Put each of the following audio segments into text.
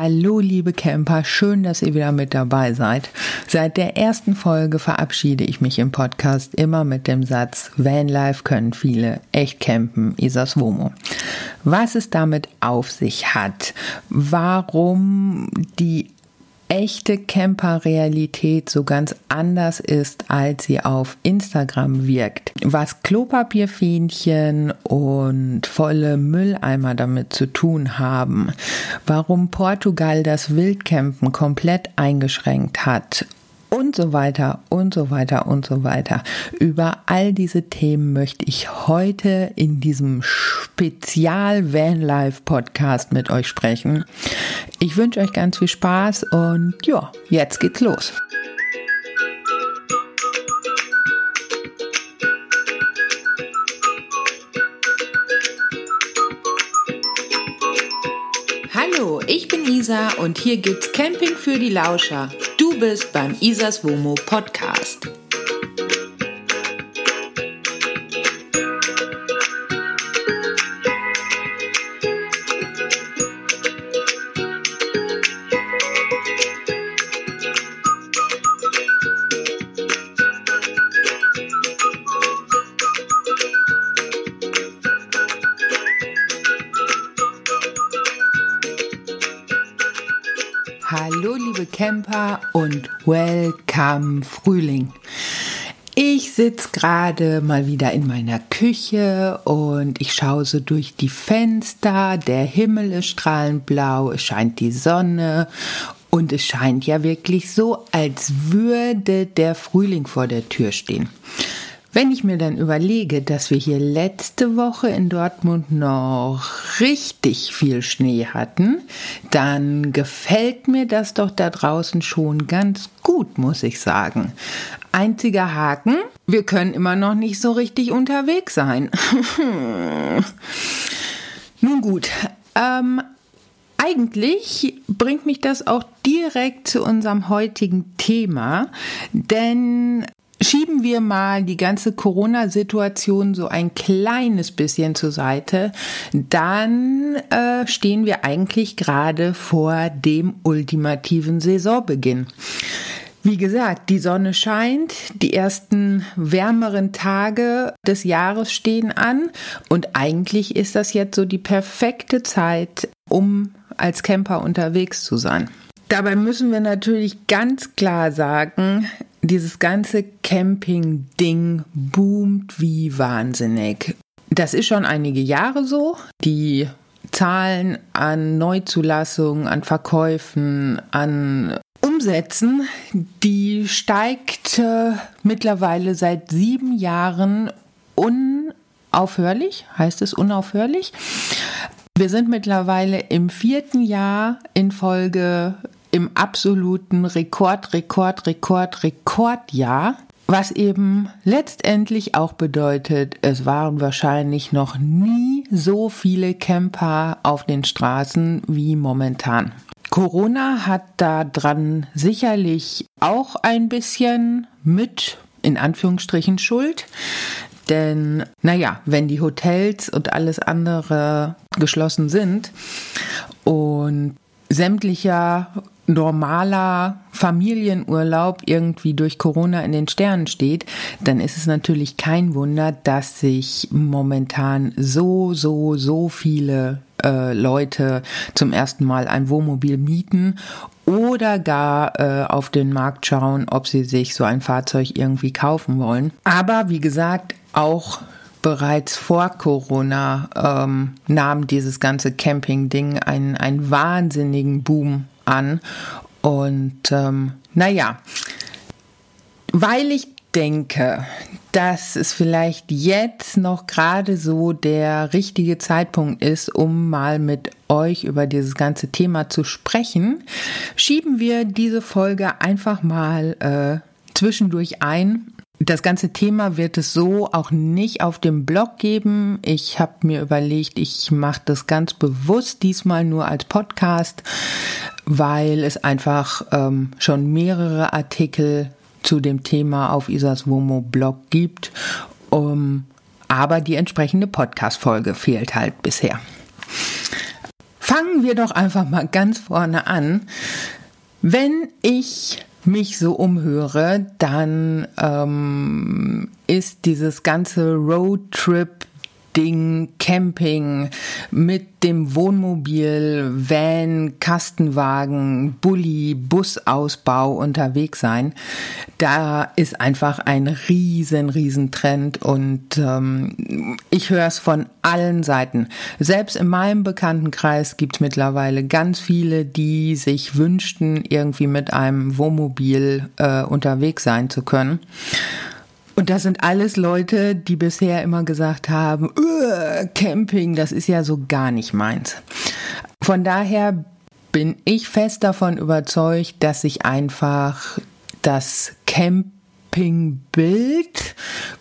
Hallo liebe Camper, schön, dass ihr wieder mit dabei seid. Seit der ersten Folge verabschiede ich mich im Podcast immer mit dem Satz Vanlife können viele, echt campen, Isas Womo. Was es damit auf sich hat, warum die echte Camper-Realität so ganz anders ist, als sie auf Instagram wirkt. Was Klopapierfähnchen und volle Mülleimer damit zu tun haben, warum Portugal das Wildcampen komplett eingeschränkt hat und so weiter und so weiter und so weiter. Über all diese Themen möchte ich heute in diesem Spezial Vanlife Podcast mit euch sprechen. Ich wünsche euch ganz viel Spaß und ja, jetzt geht's los. Isa und hier gibt's Camping für die Lauscher bist beim Isas Womo Podcast. Camper und welcome Frühling. Ich sitze gerade mal wieder in meiner Küche und ich schaue so durch die Fenster. Der Himmel ist strahlend blau, es scheint die Sonne und es scheint ja wirklich so, als würde der Frühling vor der Tür stehen. Wenn ich mir dann überlege, dass wir hier letzte Woche in Dortmund noch richtig viel Schnee hatten, dann gefällt mir das doch da draußen schon ganz gut, muss ich sagen. Einziger Haken, wir können immer noch nicht so richtig unterwegs sein. Nun gut, ähm, eigentlich bringt mich das auch direkt zu unserem heutigen Thema, denn Schieben wir mal die ganze Corona-Situation so ein kleines bisschen zur Seite, dann äh, stehen wir eigentlich gerade vor dem ultimativen Saisonbeginn. Wie gesagt, die Sonne scheint, die ersten wärmeren Tage des Jahres stehen an und eigentlich ist das jetzt so die perfekte Zeit, um als Camper unterwegs zu sein. Dabei müssen wir natürlich ganz klar sagen, dieses ganze Camping-Ding boomt wie wahnsinnig. Das ist schon einige Jahre so. Die Zahlen an Neuzulassungen, an Verkäufen, an Umsätzen, die steigt äh, mittlerweile seit sieben Jahren unaufhörlich, heißt es unaufhörlich. Wir sind mittlerweile im vierten Jahr in Folge im absoluten Rekord, Rekord, Rekord, Rekordjahr. Was eben letztendlich auch bedeutet, es waren wahrscheinlich noch nie so viele Camper auf den Straßen wie momentan. Corona hat da dran sicherlich auch ein bisschen mit in Anführungsstrichen Schuld. Denn, naja, wenn die Hotels und alles andere geschlossen sind und sämtlicher normaler Familienurlaub irgendwie durch Corona in den Sternen steht, dann ist es natürlich kein Wunder, dass sich momentan so, so, so viele äh, Leute zum ersten Mal ein Wohnmobil mieten oder gar äh, auf den Markt schauen, ob sie sich so ein Fahrzeug irgendwie kaufen wollen. Aber wie gesagt, auch bereits vor Corona ähm, nahm dieses ganze Camping-Ding einen, einen wahnsinnigen Boom an. Und ähm, naja, weil ich denke, dass es vielleicht jetzt noch gerade so der richtige Zeitpunkt ist, um mal mit euch über dieses ganze Thema zu sprechen, schieben wir diese Folge einfach mal äh, zwischendurch ein das ganze Thema wird es so auch nicht auf dem Blog geben. Ich habe mir überlegt, ich mache das ganz bewusst diesmal nur als Podcast, weil es einfach ähm, schon mehrere Artikel zu dem Thema auf Isas Womo Blog gibt. Um, aber die entsprechende Podcast-Folge fehlt halt bisher. Fangen wir doch einfach mal ganz vorne an. Wenn ich mich so umhöre, dann ähm, ist dieses ganze Roadtrip Ding, Camping mit dem Wohnmobil, Van, Kastenwagen, Bulli, Busausbau unterwegs sein. Da ist einfach ein riesen, riesen Trend und ähm, ich höre es von allen Seiten. Selbst in meinem Bekanntenkreis gibt es mittlerweile ganz viele, die sich wünschten, irgendwie mit einem Wohnmobil äh, unterwegs sein zu können. Und das sind alles Leute, die bisher immer gesagt haben, Camping, das ist ja so gar nicht meins. Von daher bin ich fest davon überzeugt, dass sich einfach das Campingbild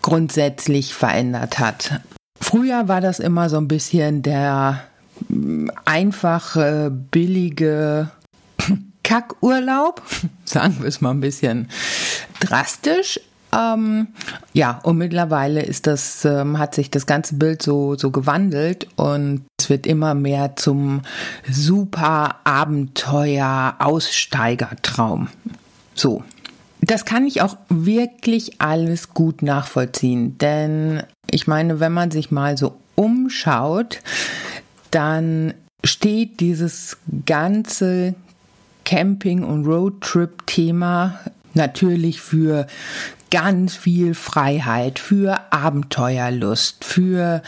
grundsätzlich verändert hat. Früher war das immer so ein bisschen der mm, einfache, billige Kackurlaub, sagen wir es mal ein bisschen drastisch, ähm, ja, und mittlerweile ist das, ähm, hat sich das ganze Bild so, so gewandelt und es wird immer mehr zum super Abenteuer Aussteigertraum. So. Das kann ich auch wirklich alles gut nachvollziehen, denn ich meine, wenn man sich mal so umschaut, dann steht dieses ganze Camping- und Roadtrip-Thema natürlich für ganz viel Freiheit, für Abenteuerlust, für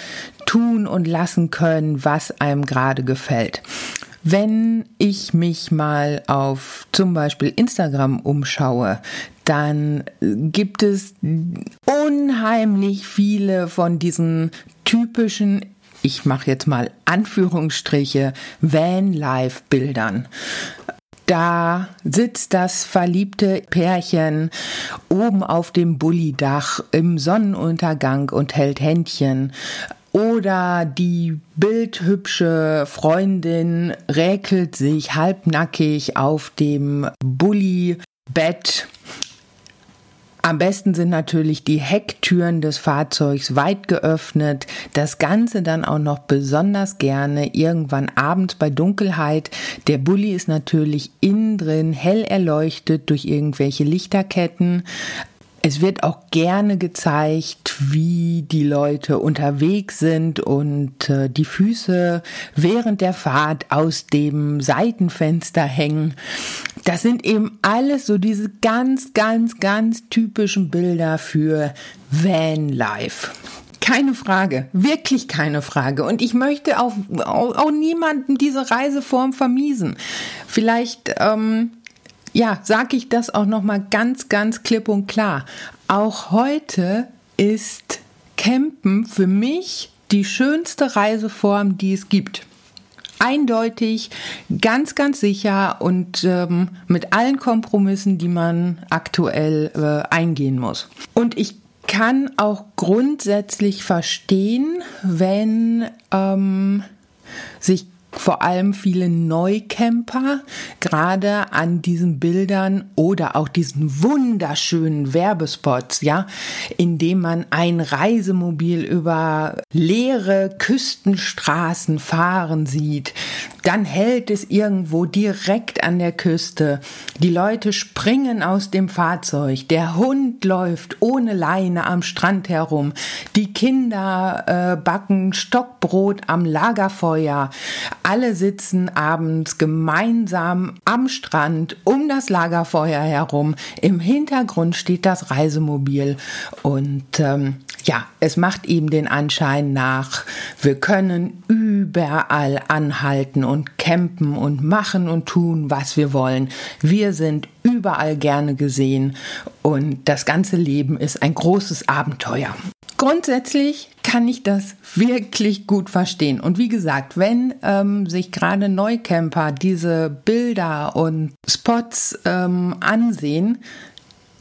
tun und lassen können, was einem gerade gefällt. Wenn ich mich mal auf zum Beispiel Instagram umschaue, dann gibt es unheimlich viele von diesen typischen ich mache jetzt mal Anführungsstriche, Van-Life-Bildern. Da sitzt das verliebte Pärchen oben auf dem Bullidach im Sonnenuntergang und hält Händchen. Oder die bildhübsche Freundin räkelt sich halbnackig auf dem Bullibett am besten sind natürlich die Hecktüren des Fahrzeugs weit geöffnet. Das Ganze dann auch noch besonders gerne irgendwann abends bei Dunkelheit. Der Bulli ist natürlich innen drin hell erleuchtet durch irgendwelche Lichterketten. Es wird auch gerne gezeigt, wie die Leute unterwegs sind und äh, die Füße während der Fahrt aus dem Seitenfenster hängen. Das sind eben alles so diese ganz, ganz, ganz typischen Bilder für Vanlife. Keine Frage, wirklich keine Frage. Und ich möchte auch, auch, auch niemandem diese Reiseform vermiesen. Vielleicht ähm, ja, sage ich das auch noch mal ganz, ganz klipp und klar. Auch heute ist Campen für mich die schönste Reiseform, die es gibt. Eindeutig, ganz, ganz sicher und ähm, mit allen Kompromissen, die man aktuell äh, eingehen muss. Und ich kann auch grundsätzlich verstehen, wenn ähm, sich vor allem viele Neucamper gerade an diesen Bildern oder auch diesen wunderschönen Werbespots, ja, indem man ein Reisemobil über leere Küstenstraßen fahren sieht, dann hält es irgendwo direkt an der Küste. Die Leute springen aus dem Fahrzeug, der Hund läuft ohne Leine am Strand herum, die Kinder äh, backen Stockbrot am Lagerfeuer, alle sitzen abends gemeinsam am Strand um das Lagerfeuer herum. Im Hintergrund steht das Reisemobil und ähm, ja, es macht ihm den Anschein nach, wir können überall anhalten und campen und machen und tun, was wir wollen. Wir sind überall gerne gesehen und das ganze Leben ist ein großes Abenteuer. Grundsätzlich kann ich das wirklich gut verstehen. Und wie gesagt, wenn ähm, sich gerade Neucamper diese Bilder und Spots ähm, ansehen,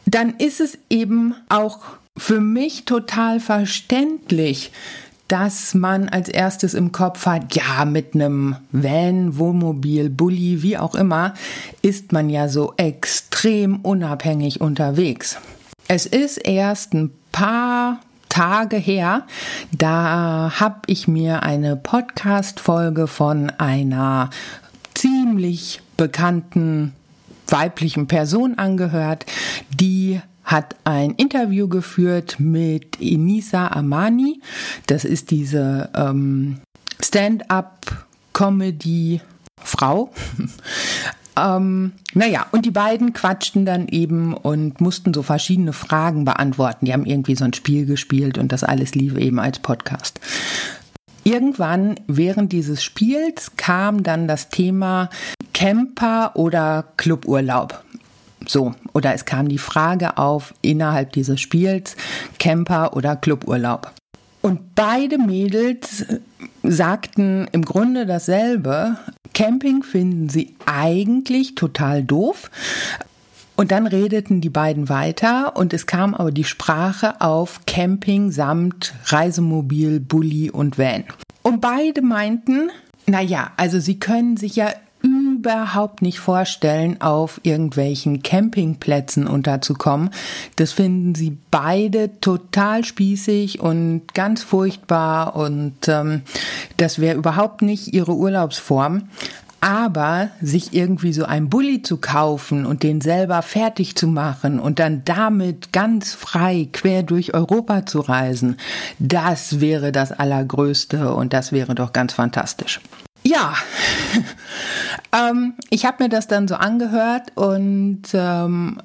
dann ist es eben auch für mich total verständlich, dass man als erstes im Kopf hat, ja, mit einem Van, Wohnmobil, Bulli, wie auch immer, ist man ja so extrem unabhängig unterwegs. Es ist erst ein paar Tage her. Da habe ich mir eine Podcast-Folge von einer ziemlich bekannten weiblichen Person angehört, die hat ein Interview geführt mit Inisa Amani. Das ist diese ähm, Stand-up-Comedy-Frau. Ähm, naja, und die beiden quatschten dann eben und mussten so verschiedene Fragen beantworten. Die haben irgendwie so ein Spiel gespielt und das alles lief eben als Podcast. Irgendwann während dieses Spiels kam dann das Thema Camper oder Cluburlaub. So, oder es kam die Frage auf innerhalb dieses Spiels Camper oder Cluburlaub. Und beide Mädels sagten im Grunde dasselbe. Camping finden sie eigentlich total doof. Und dann redeten die beiden weiter und es kam aber die Sprache auf Camping samt Reisemobil, Bulli und Van. Und beide meinten, naja, also sie können sich ja überhaupt nicht vorstellen, auf irgendwelchen Campingplätzen unterzukommen. Das finden sie beide total spießig und ganz furchtbar und ähm, das wäre überhaupt nicht ihre Urlaubsform. Aber sich irgendwie so ein Bulli zu kaufen und den selber fertig zu machen und dann damit ganz frei quer durch Europa zu reisen, das wäre das Allergrößte und das wäre doch ganz fantastisch. Ja, ähm, ich habe mir das dann so angehört und ähm,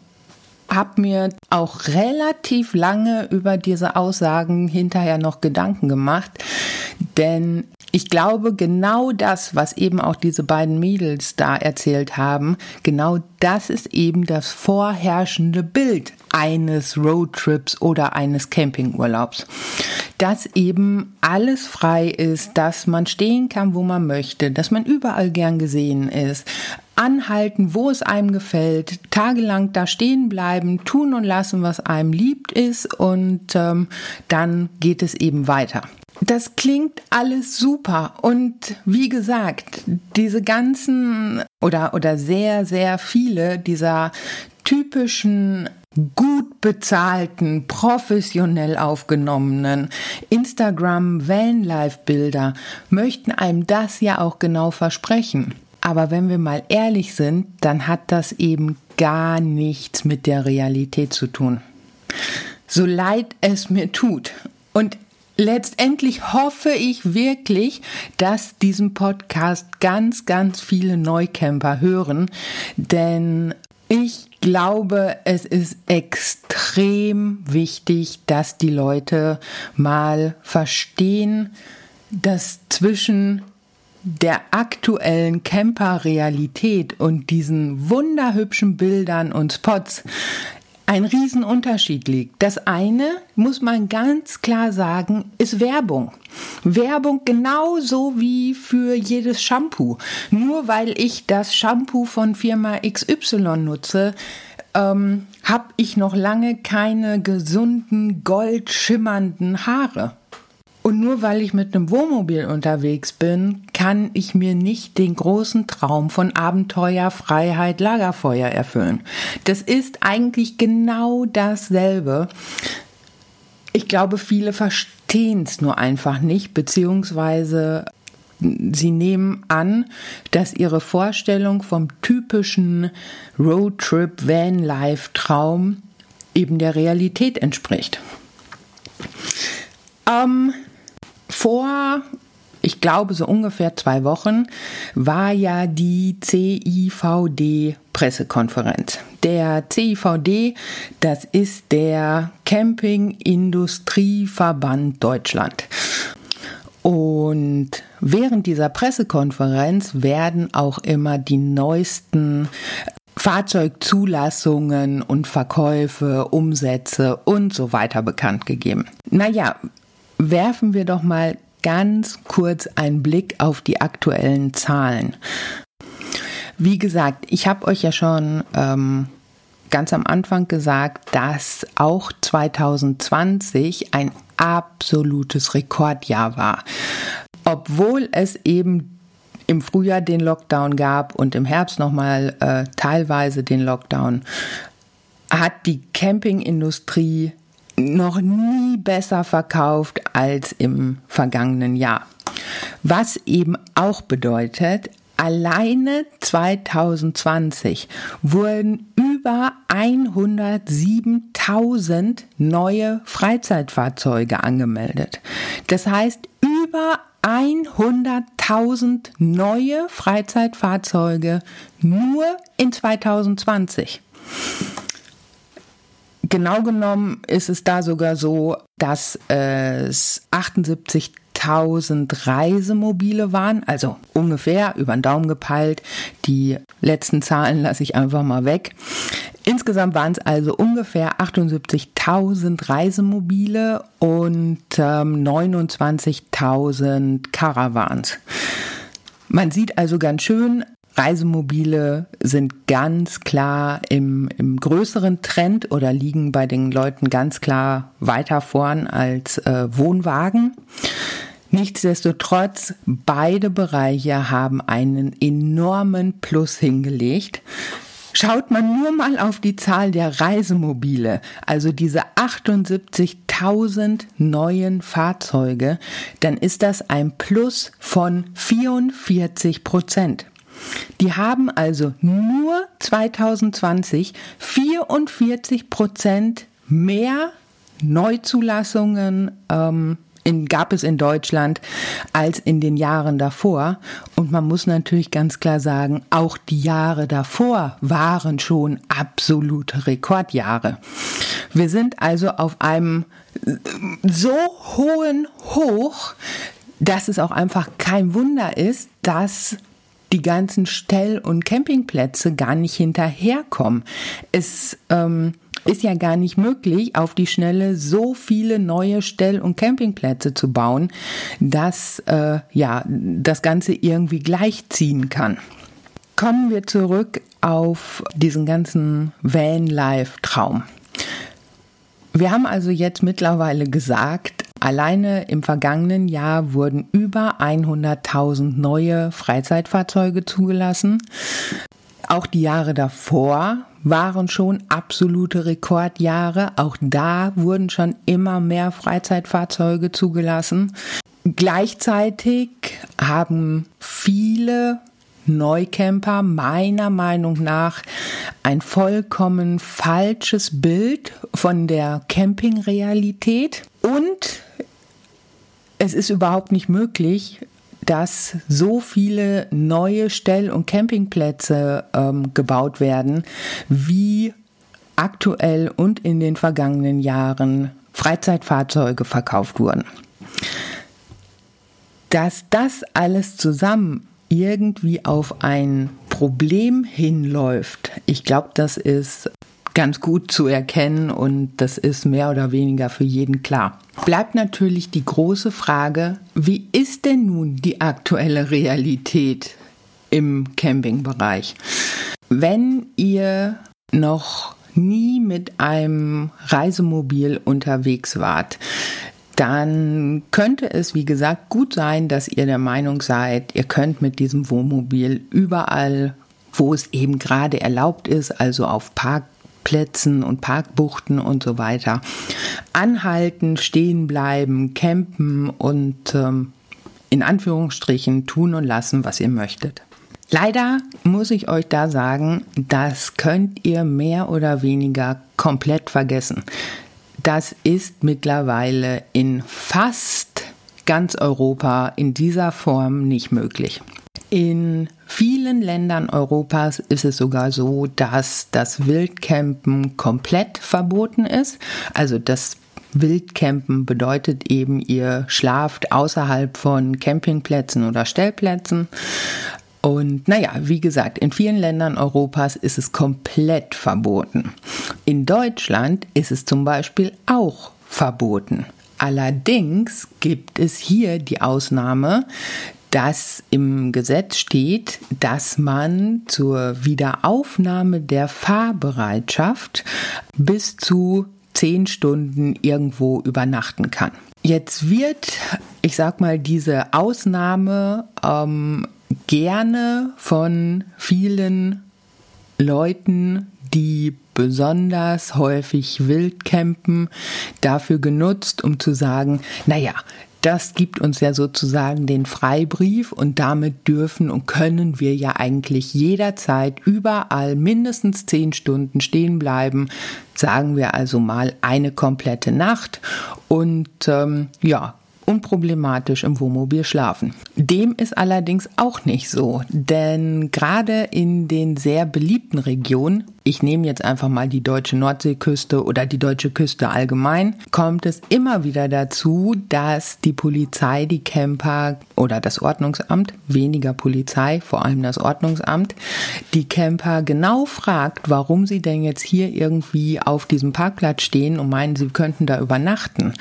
habe mir auch relativ lange über diese Aussagen hinterher noch Gedanken gemacht, denn ich glaube, genau das, was eben auch diese beiden Mädels da erzählt haben, genau das ist eben das vorherrschende Bild eines Roadtrips oder eines Campingurlaubs. Dass eben alles frei ist, dass man stehen kann, wo man möchte, dass man überall gern gesehen ist, anhalten, wo es einem gefällt, tagelang da stehen bleiben, tun und lassen, was einem liebt ist und ähm, dann geht es eben weiter. Das klingt alles super. Und wie gesagt, diese ganzen oder, oder sehr, sehr viele dieser typischen gut bezahlten, professionell aufgenommenen Instagram Vanlife Bilder möchten einem das ja auch genau versprechen. Aber wenn wir mal ehrlich sind, dann hat das eben gar nichts mit der Realität zu tun. So leid es mir tut. Und Letztendlich hoffe ich wirklich, dass diesen Podcast ganz, ganz viele Neucamper hören, denn ich glaube, es ist extrem wichtig, dass die Leute mal verstehen, dass zwischen der aktuellen Camper-Realität und diesen wunderhübschen Bildern und Spots ein Riesenunterschied liegt. Das eine, muss man ganz klar sagen, ist Werbung. Werbung genauso wie für jedes Shampoo. Nur weil ich das Shampoo von Firma XY nutze, ähm, habe ich noch lange keine gesunden, goldschimmernden Haare. Und nur weil ich mit einem Wohnmobil unterwegs bin, kann ich mir nicht den großen Traum von Abenteuer, Freiheit, Lagerfeuer erfüllen. Das ist eigentlich genau dasselbe. Ich glaube, viele verstehen es nur einfach nicht, beziehungsweise sie nehmen an, dass ihre Vorstellung vom typischen Roadtrip Vanlife Traum eben der Realität entspricht. Ähm, vor, ich glaube, so ungefähr zwei Wochen war ja die CIVD-Pressekonferenz. Der CIVD, das ist der Campingindustrieverband Deutschland. Und während dieser Pressekonferenz werden auch immer die neuesten Fahrzeugzulassungen und Verkäufe, Umsätze und so weiter bekannt gegeben. Naja, werfen wir doch mal ganz kurz einen Blick auf die aktuellen Zahlen. Wie gesagt, ich habe euch ja schon ähm, ganz am Anfang gesagt, dass auch 2020 ein absolutes Rekordjahr war. Obwohl es eben im Frühjahr den Lockdown gab und im Herbst nochmal äh, teilweise den Lockdown, hat die Campingindustrie noch nie besser verkauft als im vergangenen Jahr. Was eben auch bedeutet, alleine 2020 wurden über 107.000 neue Freizeitfahrzeuge angemeldet. Das heißt, über 100.000 neue Freizeitfahrzeuge nur in 2020. Genau genommen ist es da sogar so, dass es 78.000 Reisemobile waren, also ungefähr über den Daumen gepeilt. Die letzten Zahlen lasse ich einfach mal weg. Insgesamt waren es also ungefähr 78.000 Reisemobile und ähm, 29.000 Caravans. Man sieht also ganz schön, Reisemobile sind ganz klar im, im größeren Trend oder liegen bei den Leuten ganz klar weiter vorn als äh, Wohnwagen. Nichtsdestotrotz, beide Bereiche haben einen enormen Plus hingelegt. Schaut man nur mal auf die Zahl der Reisemobile, also diese 78.000 neuen Fahrzeuge, dann ist das ein Plus von 44 Prozent. Die haben also nur 2020 44 Prozent mehr Neuzulassungen ähm, in, gab es in Deutschland als in den Jahren davor. Und man muss natürlich ganz klar sagen, auch die Jahre davor waren schon absolute Rekordjahre. Wir sind also auf einem so hohen Hoch, dass es auch einfach kein Wunder ist, dass die ganzen Stell- und Campingplätze gar nicht hinterherkommen. Es ähm, ist ja gar nicht möglich, auf die Schnelle so viele neue Stell- und Campingplätze zu bauen, dass äh, ja das Ganze irgendwie gleichziehen kann. Kommen wir zurück auf diesen ganzen Van-Life-Traum. Wir haben also jetzt mittlerweile gesagt, Alleine im vergangenen Jahr wurden über 100.000 neue Freizeitfahrzeuge zugelassen. Auch die Jahre davor waren schon absolute Rekordjahre. Auch da wurden schon immer mehr Freizeitfahrzeuge zugelassen. Gleichzeitig haben viele Neucamper meiner Meinung nach ein vollkommen falsches Bild von der Campingrealität und es ist überhaupt nicht möglich, dass so viele neue Stell- und Campingplätze ähm, gebaut werden, wie aktuell und in den vergangenen Jahren Freizeitfahrzeuge verkauft wurden. Dass das alles zusammen irgendwie auf ein Problem hinläuft, ich glaube, das ist ganz gut zu erkennen und das ist mehr oder weniger für jeden klar. Bleibt natürlich die große Frage, wie ist denn nun die aktuelle Realität im Campingbereich? Wenn ihr noch nie mit einem Reisemobil unterwegs wart, dann könnte es, wie gesagt, gut sein, dass ihr der Meinung seid, ihr könnt mit diesem Wohnmobil überall, wo es eben gerade erlaubt ist, also auf Park Parkplätzen und Parkbuchten und so weiter. Anhalten, stehen bleiben, campen und ähm, in Anführungsstrichen tun und lassen, was ihr möchtet. Leider muss ich euch da sagen, das könnt ihr mehr oder weniger komplett vergessen. Das ist mittlerweile in fast ganz Europa in dieser Form nicht möglich. In vielen Ländern Europas ist es sogar so, dass das Wildcampen komplett verboten ist. Also das Wildcampen bedeutet eben, ihr schlaft außerhalb von Campingplätzen oder Stellplätzen. Und naja, wie gesagt, in vielen Ländern Europas ist es komplett verboten. In Deutschland ist es zum Beispiel auch verboten. Allerdings gibt es hier die Ausnahme, dass im Gesetz steht, dass man zur Wiederaufnahme der Fahrbereitschaft bis zu zehn Stunden irgendwo übernachten kann. Jetzt wird, ich sag mal, diese Ausnahme ähm, gerne von vielen Leuten, die besonders häufig Wildcampen dafür genutzt, um zu sagen, naja, das gibt uns ja sozusagen den Freibrief und damit dürfen und können wir ja eigentlich jederzeit überall mindestens zehn Stunden stehen bleiben. Sagen wir also mal eine komplette Nacht und ähm, ja, unproblematisch im Wohnmobil schlafen. Dem ist allerdings auch nicht so, denn gerade in den sehr beliebten Regionen, ich nehme jetzt einfach mal die deutsche Nordseeküste oder die deutsche Küste allgemein, kommt es immer wieder dazu, dass die Polizei, die Camper oder das Ordnungsamt, weniger Polizei, vor allem das Ordnungsamt, die Camper genau fragt, warum sie denn jetzt hier irgendwie auf diesem Parkplatz stehen und meinen, sie könnten da übernachten.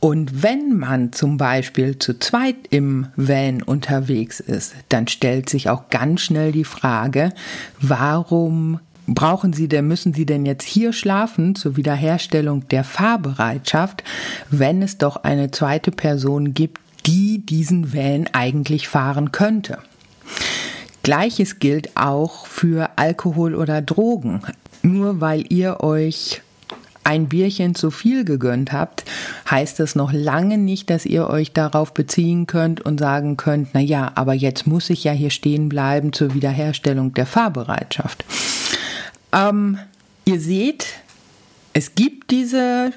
Und wenn man zum Beispiel zu zweit im Van unterwegs ist, dann stellt sich auch ganz schnell die Frage, warum brauchen Sie denn, müssen Sie denn jetzt hier schlafen zur Wiederherstellung der Fahrbereitschaft, wenn es doch eine zweite Person gibt, die diesen Van eigentlich fahren könnte? Gleiches gilt auch für Alkohol oder Drogen. Nur weil ihr euch ein Bierchen zu viel gegönnt habt, heißt das noch lange nicht, dass ihr euch darauf beziehen könnt und sagen könnt, na ja, aber jetzt muss ich ja hier stehen bleiben zur Wiederherstellung der Fahrbereitschaft. Ähm, ihr seht, es gibt diese,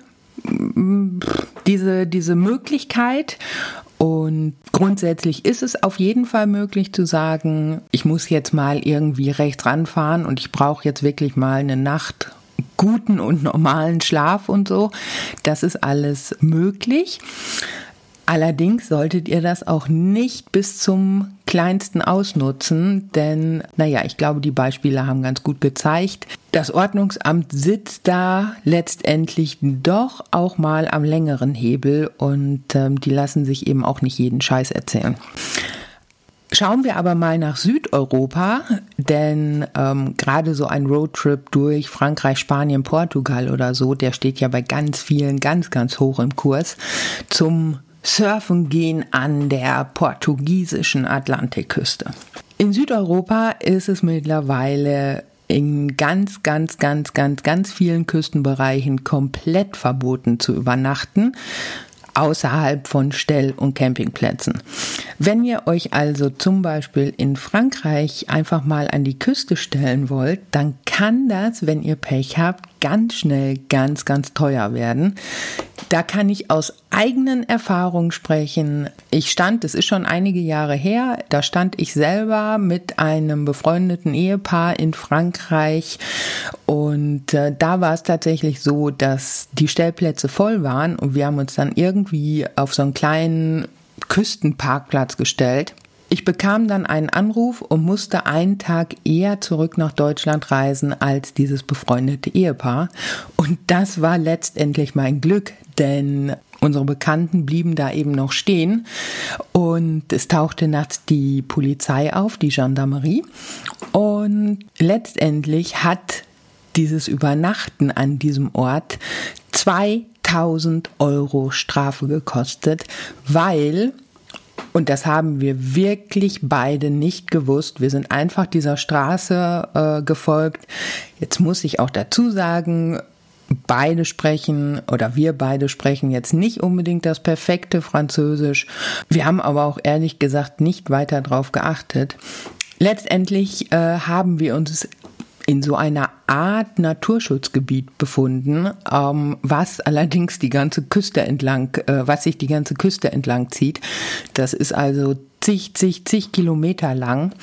diese, diese Möglichkeit und grundsätzlich ist es auf jeden Fall möglich zu sagen, ich muss jetzt mal irgendwie rechts ranfahren und ich brauche jetzt wirklich mal eine Nacht guten und normalen Schlaf und so. Das ist alles möglich. Allerdings solltet ihr das auch nicht bis zum kleinsten ausnutzen, denn, naja, ich glaube, die Beispiele haben ganz gut gezeigt, das Ordnungsamt sitzt da letztendlich doch auch mal am längeren Hebel und ähm, die lassen sich eben auch nicht jeden Scheiß erzählen. Schauen wir aber mal nach Südeuropa, denn ähm, gerade so ein Roadtrip durch Frankreich, Spanien, Portugal oder so, der steht ja bei ganz vielen ganz, ganz hoch im Kurs zum Surfen gehen an der portugiesischen Atlantikküste. In Südeuropa ist es mittlerweile in ganz, ganz, ganz, ganz, ganz vielen Küstenbereichen komplett verboten zu übernachten außerhalb von Stell- und Campingplätzen. Wenn ihr euch also zum Beispiel in Frankreich einfach mal an die Küste stellen wollt, dann kann das, wenn ihr Pech habt, ganz schnell ganz, ganz teuer werden. Da kann ich aus eigenen Erfahrungen sprechen. Ich stand, es ist schon einige Jahre her, da stand ich selber mit einem befreundeten Ehepaar in Frankreich und äh, da war es tatsächlich so, dass die Stellplätze voll waren und wir haben uns dann irgendwie auf so einen kleinen Küstenparkplatz gestellt ich bekam dann einen Anruf und musste einen Tag eher zurück nach Deutschland reisen als dieses befreundete Ehepaar. Und das war letztendlich mein Glück, denn unsere Bekannten blieben da eben noch stehen und es tauchte nachts die Polizei auf, die Gendarmerie. Und letztendlich hat dieses Übernachten an diesem Ort 2000 Euro Strafe gekostet, weil und das haben wir wirklich beide nicht gewusst. Wir sind einfach dieser Straße äh, gefolgt. Jetzt muss ich auch dazu sagen, beide sprechen oder wir beide sprechen jetzt nicht unbedingt das perfekte Französisch. Wir haben aber auch ehrlich gesagt nicht weiter drauf geachtet. Letztendlich äh, haben wir uns in so einer Art Naturschutzgebiet befunden, ähm, was allerdings die ganze Küste entlang, äh, was sich die ganze Küste entlang zieht. Das ist also zig, zig, zig Kilometer lang.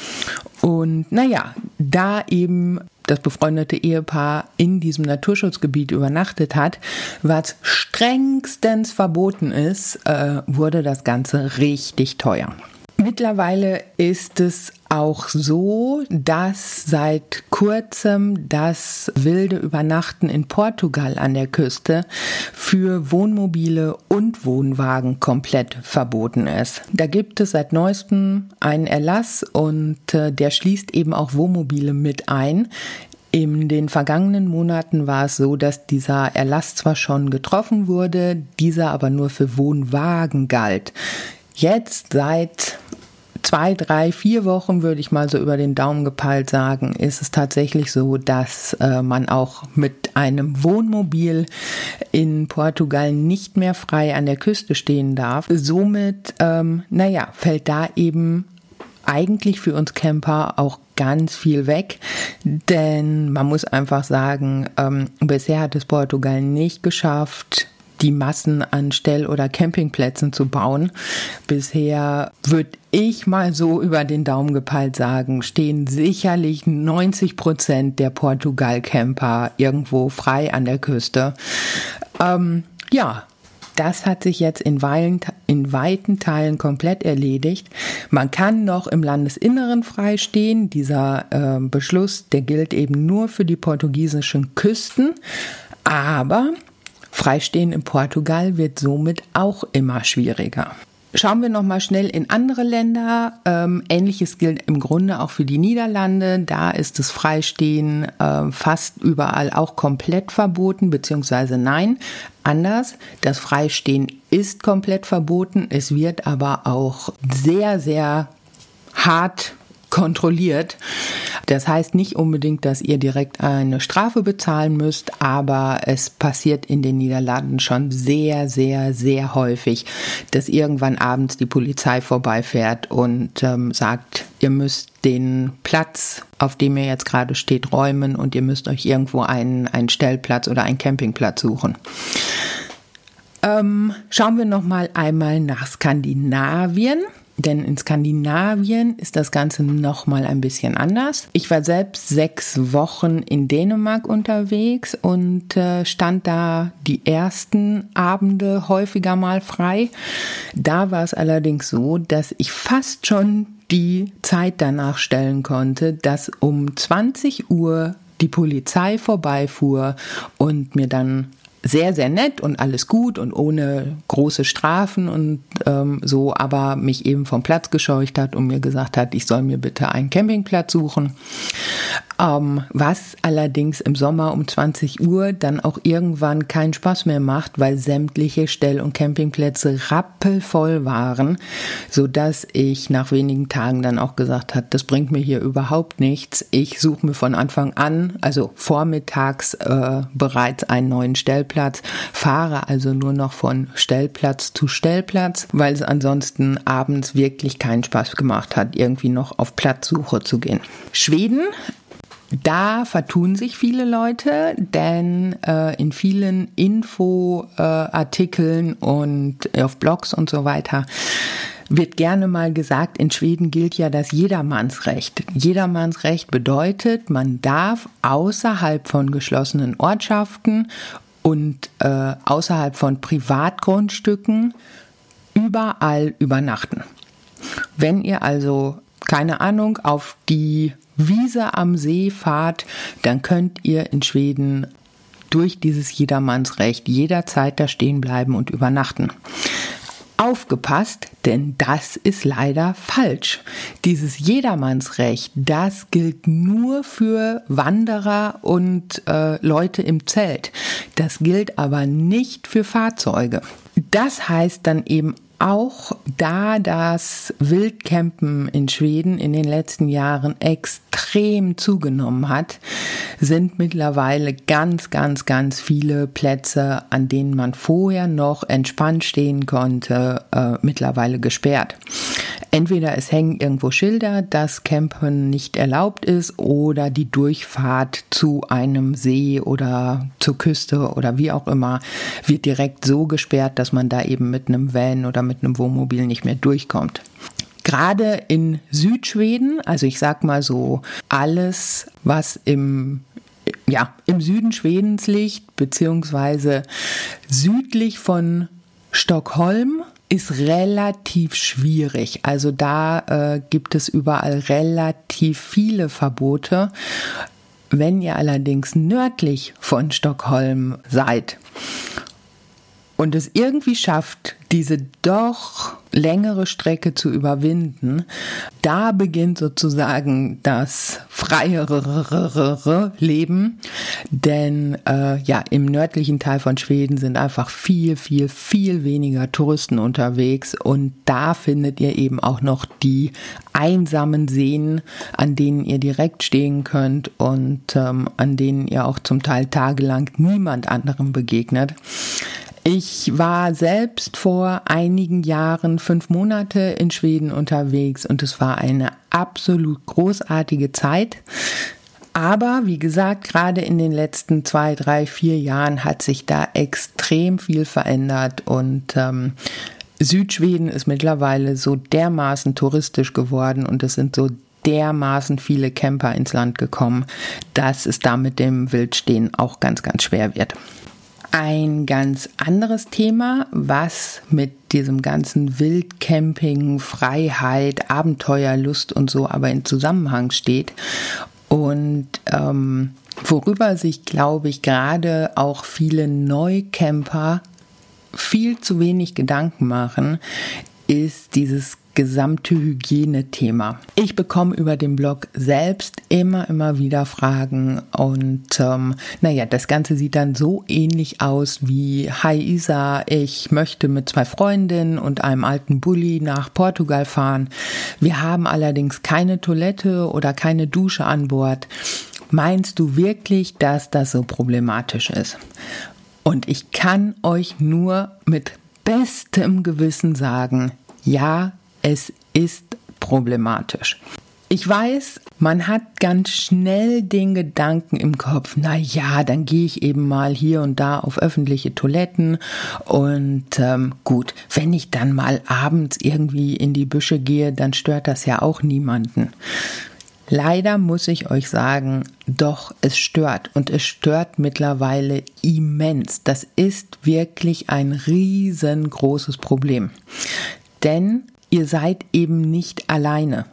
Und naja, da eben das befreundete Ehepaar in diesem Naturschutzgebiet übernachtet hat, was strengstens verboten ist, äh, wurde das Ganze richtig teuer. Mittlerweile ist es auch so, dass seit kurzem das wilde Übernachten in Portugal an der Küste für Wohnmobile und Wohnwagen komplett verboten ist. Da gibt es seit neuestem einen Erlass und äh, der schließt eben auch Wohnmobile mit ein. In den vergangenen Monaten war es so, dass dieser Erlass zwar schon getroffen wurde, dieser aber nur für Wohnwagen galt. Jetzt seit zwei, drei, vier Wochen, würde ich mal so über den Daumen gepeilt sagen, ist es tatsächlich so, dass äh, man auch mit einem Wohnmobil in Portugal nicht mehr frei an der Küste stehen darf. Somit, ähm, naja, fällt da eben eigentlich für uns Camper auch ganz viel weg, denn man muss einfach sagen, ähm, bisher hat es Portugal nicht geschafft, die Massen an Stell- oder Campingplätzen zu bauen. Bisher würde ich mal so über den Daumen gepeilt sagen, stehen sicherlich 90 Prozent der Portugal-Camper irgendwo frei an der Küste. Ähm, ja, das hat sich jetzt in, weilen, in, weiten Teilen komplett erledigt. Man kann noch im Landesinneren freistehen. Dieser äh, Beschluss, der gilt eben nur für die portugiesischen Küsten. Aber Freistehen in Portugal wird somit auch immer schwieriger. Schauen wir noch mal schnell in andere Länder. Ähm, Ähnliches gilt im Grunde auch für die Niederlande. Da ist das Freistehen äh, fast überall auch komplett verboten, beziehungsweise nein, anders. Das Freistehen ist komplett verboten. Es wird aber auch sehr, sehr hart kontrolliert. Das heißt nicht unbedingt, dass ihr direkt eine Strafe bezahlen müsst, aber es passiert in den Niederlanden schon sehr, sehr, sehr häufig, dass irgendwann abends die Polizei vorbeifährt und ähm, sagt, ihr müsst den Platz, auf dem ihr jetzt gerade steht, räumen und ihr müsst euch irgendwo einen, einen Stellplatz oder einen Campingplatz suchen. Ähm, schauen wir noch mal einmal nach Skandinavien. Denn in Skandinavien ist das Ganze nochmal ein bisschen anders. Ich war selbst sechs Wochen in Dänemark unterwegs und äh, stand da die ersten Abende häufiger mal frei. Da war es allerdings so, dass ich fast schon die Zeit danach stellen konnte, dass um 20 Uhr die Polizei vorbeifuhr und mir dann sehr, sehr nett und alles gut und ohne große Strafen und ähm, so, aber mich eben vom Platz gescheucht hat und mir gesagt hat, ich soll mir bitte einen Campingplatz suchen. Ähm, was allerdings im Sommer um 20 Uhr dann auch irgendwann keinen Spaß mehr macht, weil sämtliche Stell- und Campingplätze rappelvoll waren, so dass ich nach wenigen Tagen dann auch gesagt habe, das bringt mir hier überhaupt nichts. Ich suche mir von Anfang an, also vormittags äh, bereits einen neuen Stellplatz, fahre also nur noch von Stellplatz zu Stellplatz, weil es ansonsten abends wirklich keinen Spaß gemacht hat, irgendwie noch auf Platzsuche zu gehen. Schweden da vertun sich viele Leute, denn äh, in vielen Infoartikeln äh, und auf Blogs und so weiter wird gerne mal gesagt, in Schweden gilt ja das Jedermannsrecht. Jedermannsrecht bedeutet, man darf außerhalb von geschlossenen Ortschaften und äh, außerhalb von Privatgrundstücken überall übernachten. Wenn ihr also keine Ahnung, auf die Wiese am See fahrt, dann könnt ihr in Schweden durch dieses Jedermannsrecht jederzeit da stehen bleiben und übernachten. Aufgepasst, denn das ist leider falsch. Dieses Jedermannsrecht, das gilt nur für Wanderer und äh, Leute im Zelt. Das gilt aber nicht für Fahrzeuge. Das heißt dann eben auch da das Wildcampen in Schweden in den letzten Jahren extrem zugenommen hat, sind mittlerweile ganz, ganz, ganz viele Plätze, an denen man vorher noch entspannt stehen konnte, äh, mittlerweile gesperrt. Entweder es hängen irgendwo Schilder, dass Campen nicht erlaubt ist, oder die Durchfahrt zu einem See oder zur Küste oder wie auch immer wird direkt so gesperrt, dass man da eben mit einem Van oder mit einem Wohnmobil nicht mehr durchkommt. Gerade in Südschweden, also ich sag mal so alles, was im ja, im Süden Schwedens liegt, beziehungsweise südlich von Stockholm, ist relativ schwierig. Also da äh, gibt es überall relativ viele Verbote. Wenn ihr allerdings nördlich von Stockholm seid und es irgendwie schafft, diese doch längere Strecke zu überwinden, da beginnt sozusagen das freiere Leben. Denn äh, ja, im nördlichen Teil von Schweden sind einfach viel, viel, viel weniger Touristen unterwegs und da findet ihr eben auch noch die einsamen Seen, an denen ihr direkt stehen könnt und ähm, an denen ihr auch zum Teil tagelang niemand anderem begegnet. Ich war selbst vor einigen Jahren fünf Monate in Schweden unterwegs und es war eine absolut großartige Zeit. Aber wie gesagt, gerade in den letzten zwei, drei, vier Jahren hat sich da extrem viel verändert und ähm, Südschweden ist mittlerweile so dermaßen touristisch geworden und es sind so dermaßen viele Camper ins Land gekommen, dass es da mit dem Wildstehen auch ganz, ganz schwer wird. Ein ganz anderes Thema, was mit diesem ganzen Wildcamping, Freiheit, Abenteuerlust und so aber in Zusammenhang steht. Und ähm, worüber sich, glaube ich, gerade auch viele Neucamper viel zu wenig Gedanken machen, ist dieses gesamte Hygienethema. Ich bekomme über den Blog selbst immer, immer wieder Fragen und ähm, naja, das Ganze sieht dann so ähnlich aus wie Hi Isa, ich möchte mit zwei Freundinnen und einem alten Bulli nach Portugal fahren. Wir haben allerdings keine Toilette oder keine Dusche an Bord. Meinst du wirklich, dass das so problematisch ist? Und ich kann euch nur mit bestem Gewissen sagen, ja, es ist problematisch. Ich weiß, man hat ganz schnell den Gedanken im Kopf, na ja, dann gehe ich eben mal hier und da auf öffentliche Toiletten und ähm, gut, wenn ich dann mal abends irgendwie in die Büsche gehe, dann stört das ja auch niemanden. Leider muss ich euch sagen, doch, es stört und es stört mittlerweile immens. Das ist wirklich ein riesengroßes Problem. Denn ihr seid eben nicht alleine.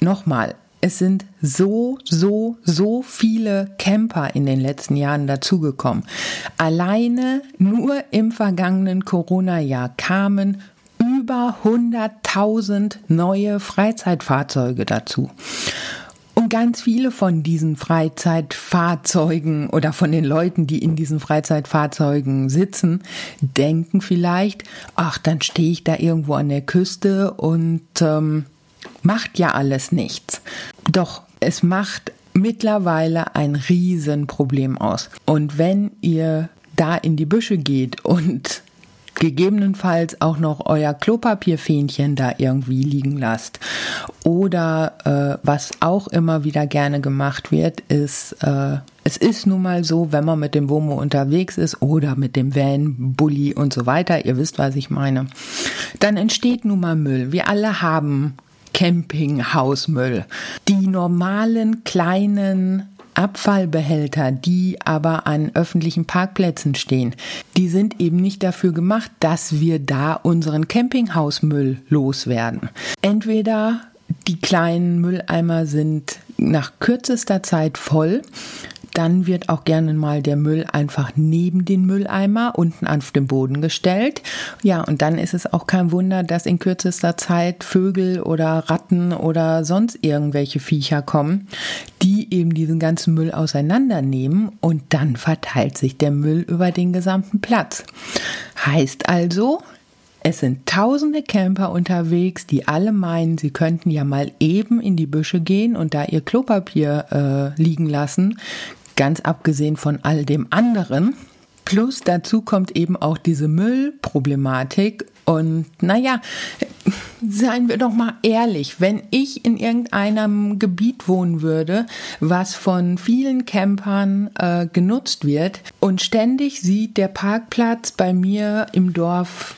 Nochmal, es sind so, so, so viele Camper in den letzten Jahren dazugekommen. Alleine nur im vergangenen Corona-Jahr kamen über 100.000 neue Freizeitfahrzeuge dazu. Und ganz viele von diesen Freizeitfahrzeugen oder von den Leuten, die in diesen Freizeitfahrzeugen sitzen, denken vielleicht, ach, dann stehe ich da irgendwo an der Küste und ähm, macht ja alles nichts. Doch es macht mittlerweile ein Riesenproblem aus. Und wenn ihr da in die Büsche geht und gegebenenfalls auch noch euer Klopapierfähnchen da irgendwie liegen lasst. Oder äh, was auch immer wieder gerne gemacht wird, ist, äh, es ist nun mal so, wenn man mit dem Womo unterwegs ist oder mit dem Van, Bulli und so weiter, ihr wisst, was ich meine, dann entsteht nun mal Müll. Wir alle haben Campinghausmüll. Die normalen kleinen Abfallbehälter, die aber an öffentlichen Parkplätzen stehen, die sind eben nicht dafür gemacht, dass wir da unseren Campinghausmüll loswerden. Entweder die kleinen Mülleimer sind nach kürzester Zeit voll, dann wird auch gerne mal der Müll einfach neben den Mülleimer unten auf den Boden gestellt. Ja, und dann ist es auch kein Wunder, dass in kürzester Zeit Vögel oder Ratten oder sonst irgendwelche Viecher kommen, die eben diesen ganzen Müll auseinandernehmen und dann verteilt sich der Müll über den gesamten Platz. Heißt also, es sind tausende Camper unterwegs, die alle meinen, sie könnten ja mal eben in die Büsche gehen und da ihr Klopapier äh, liegen lassen, ganz abgesehen von all dem anderen. Plus dazu kommt eben auch diese Müllproblematik. Und naja, seien wir doch mal ehrlich, wenn ich in irgendeinem Gebiet wohnen würde, was von vielen Campern äh, genutzt wird und ständig sieht der Parkplatz bei mir im Dorf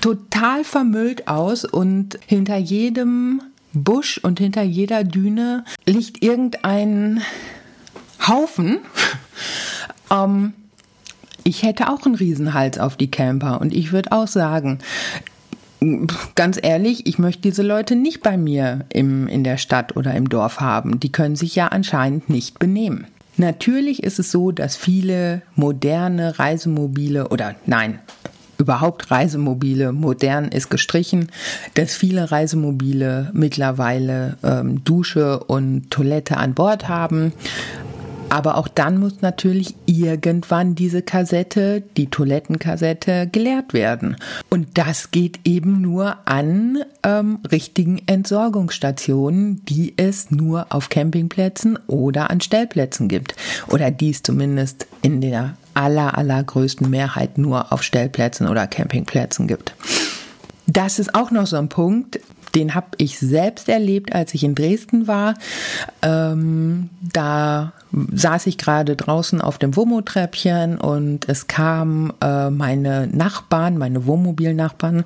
total vermüllt aus und hinter jedem Busch und hinter jeder Düne liegt irgendein Haufen. ähm, ich hätte auch einen Riesenhals auf die Camper und ich würde auch sagen, ganz ehrlich, ich möchte diese Leute nicht bei mir im, in der Stadt oder im Dorf haben. Die können sich ja anscheinend nicht benehmen. Natürlich ist es so, dass viele moderne Reisemobile oder nein, überhaupt Reisemobile modern ist gestrichen, dass viele Reisemobile mittlerweile ähm, Dusche und Toilette an Bord haben. Aber auch dann muss natürlich irgendwann diese Kassette, die Toilettenkassette, geleert werden. Und das geht eben nur an ähm, richtigen Entsorgungsstationen, die es nur auf Campingplätzen oder an Stellplätzen gibt. Oder die es zumindest in der aller, allergrößten Mehrheit nur auf Stellplätzen oder Campingplätzen gibt. Das ist auch noch so ein Punkt, den habe ich selbst erlebt, als ich in Dresden war. Ähm, da saß ich gerade draußen auf dem Wohnmobiltreppchen und es kamen äh, meine Nachbarn, meine Wohnmobilnachbarn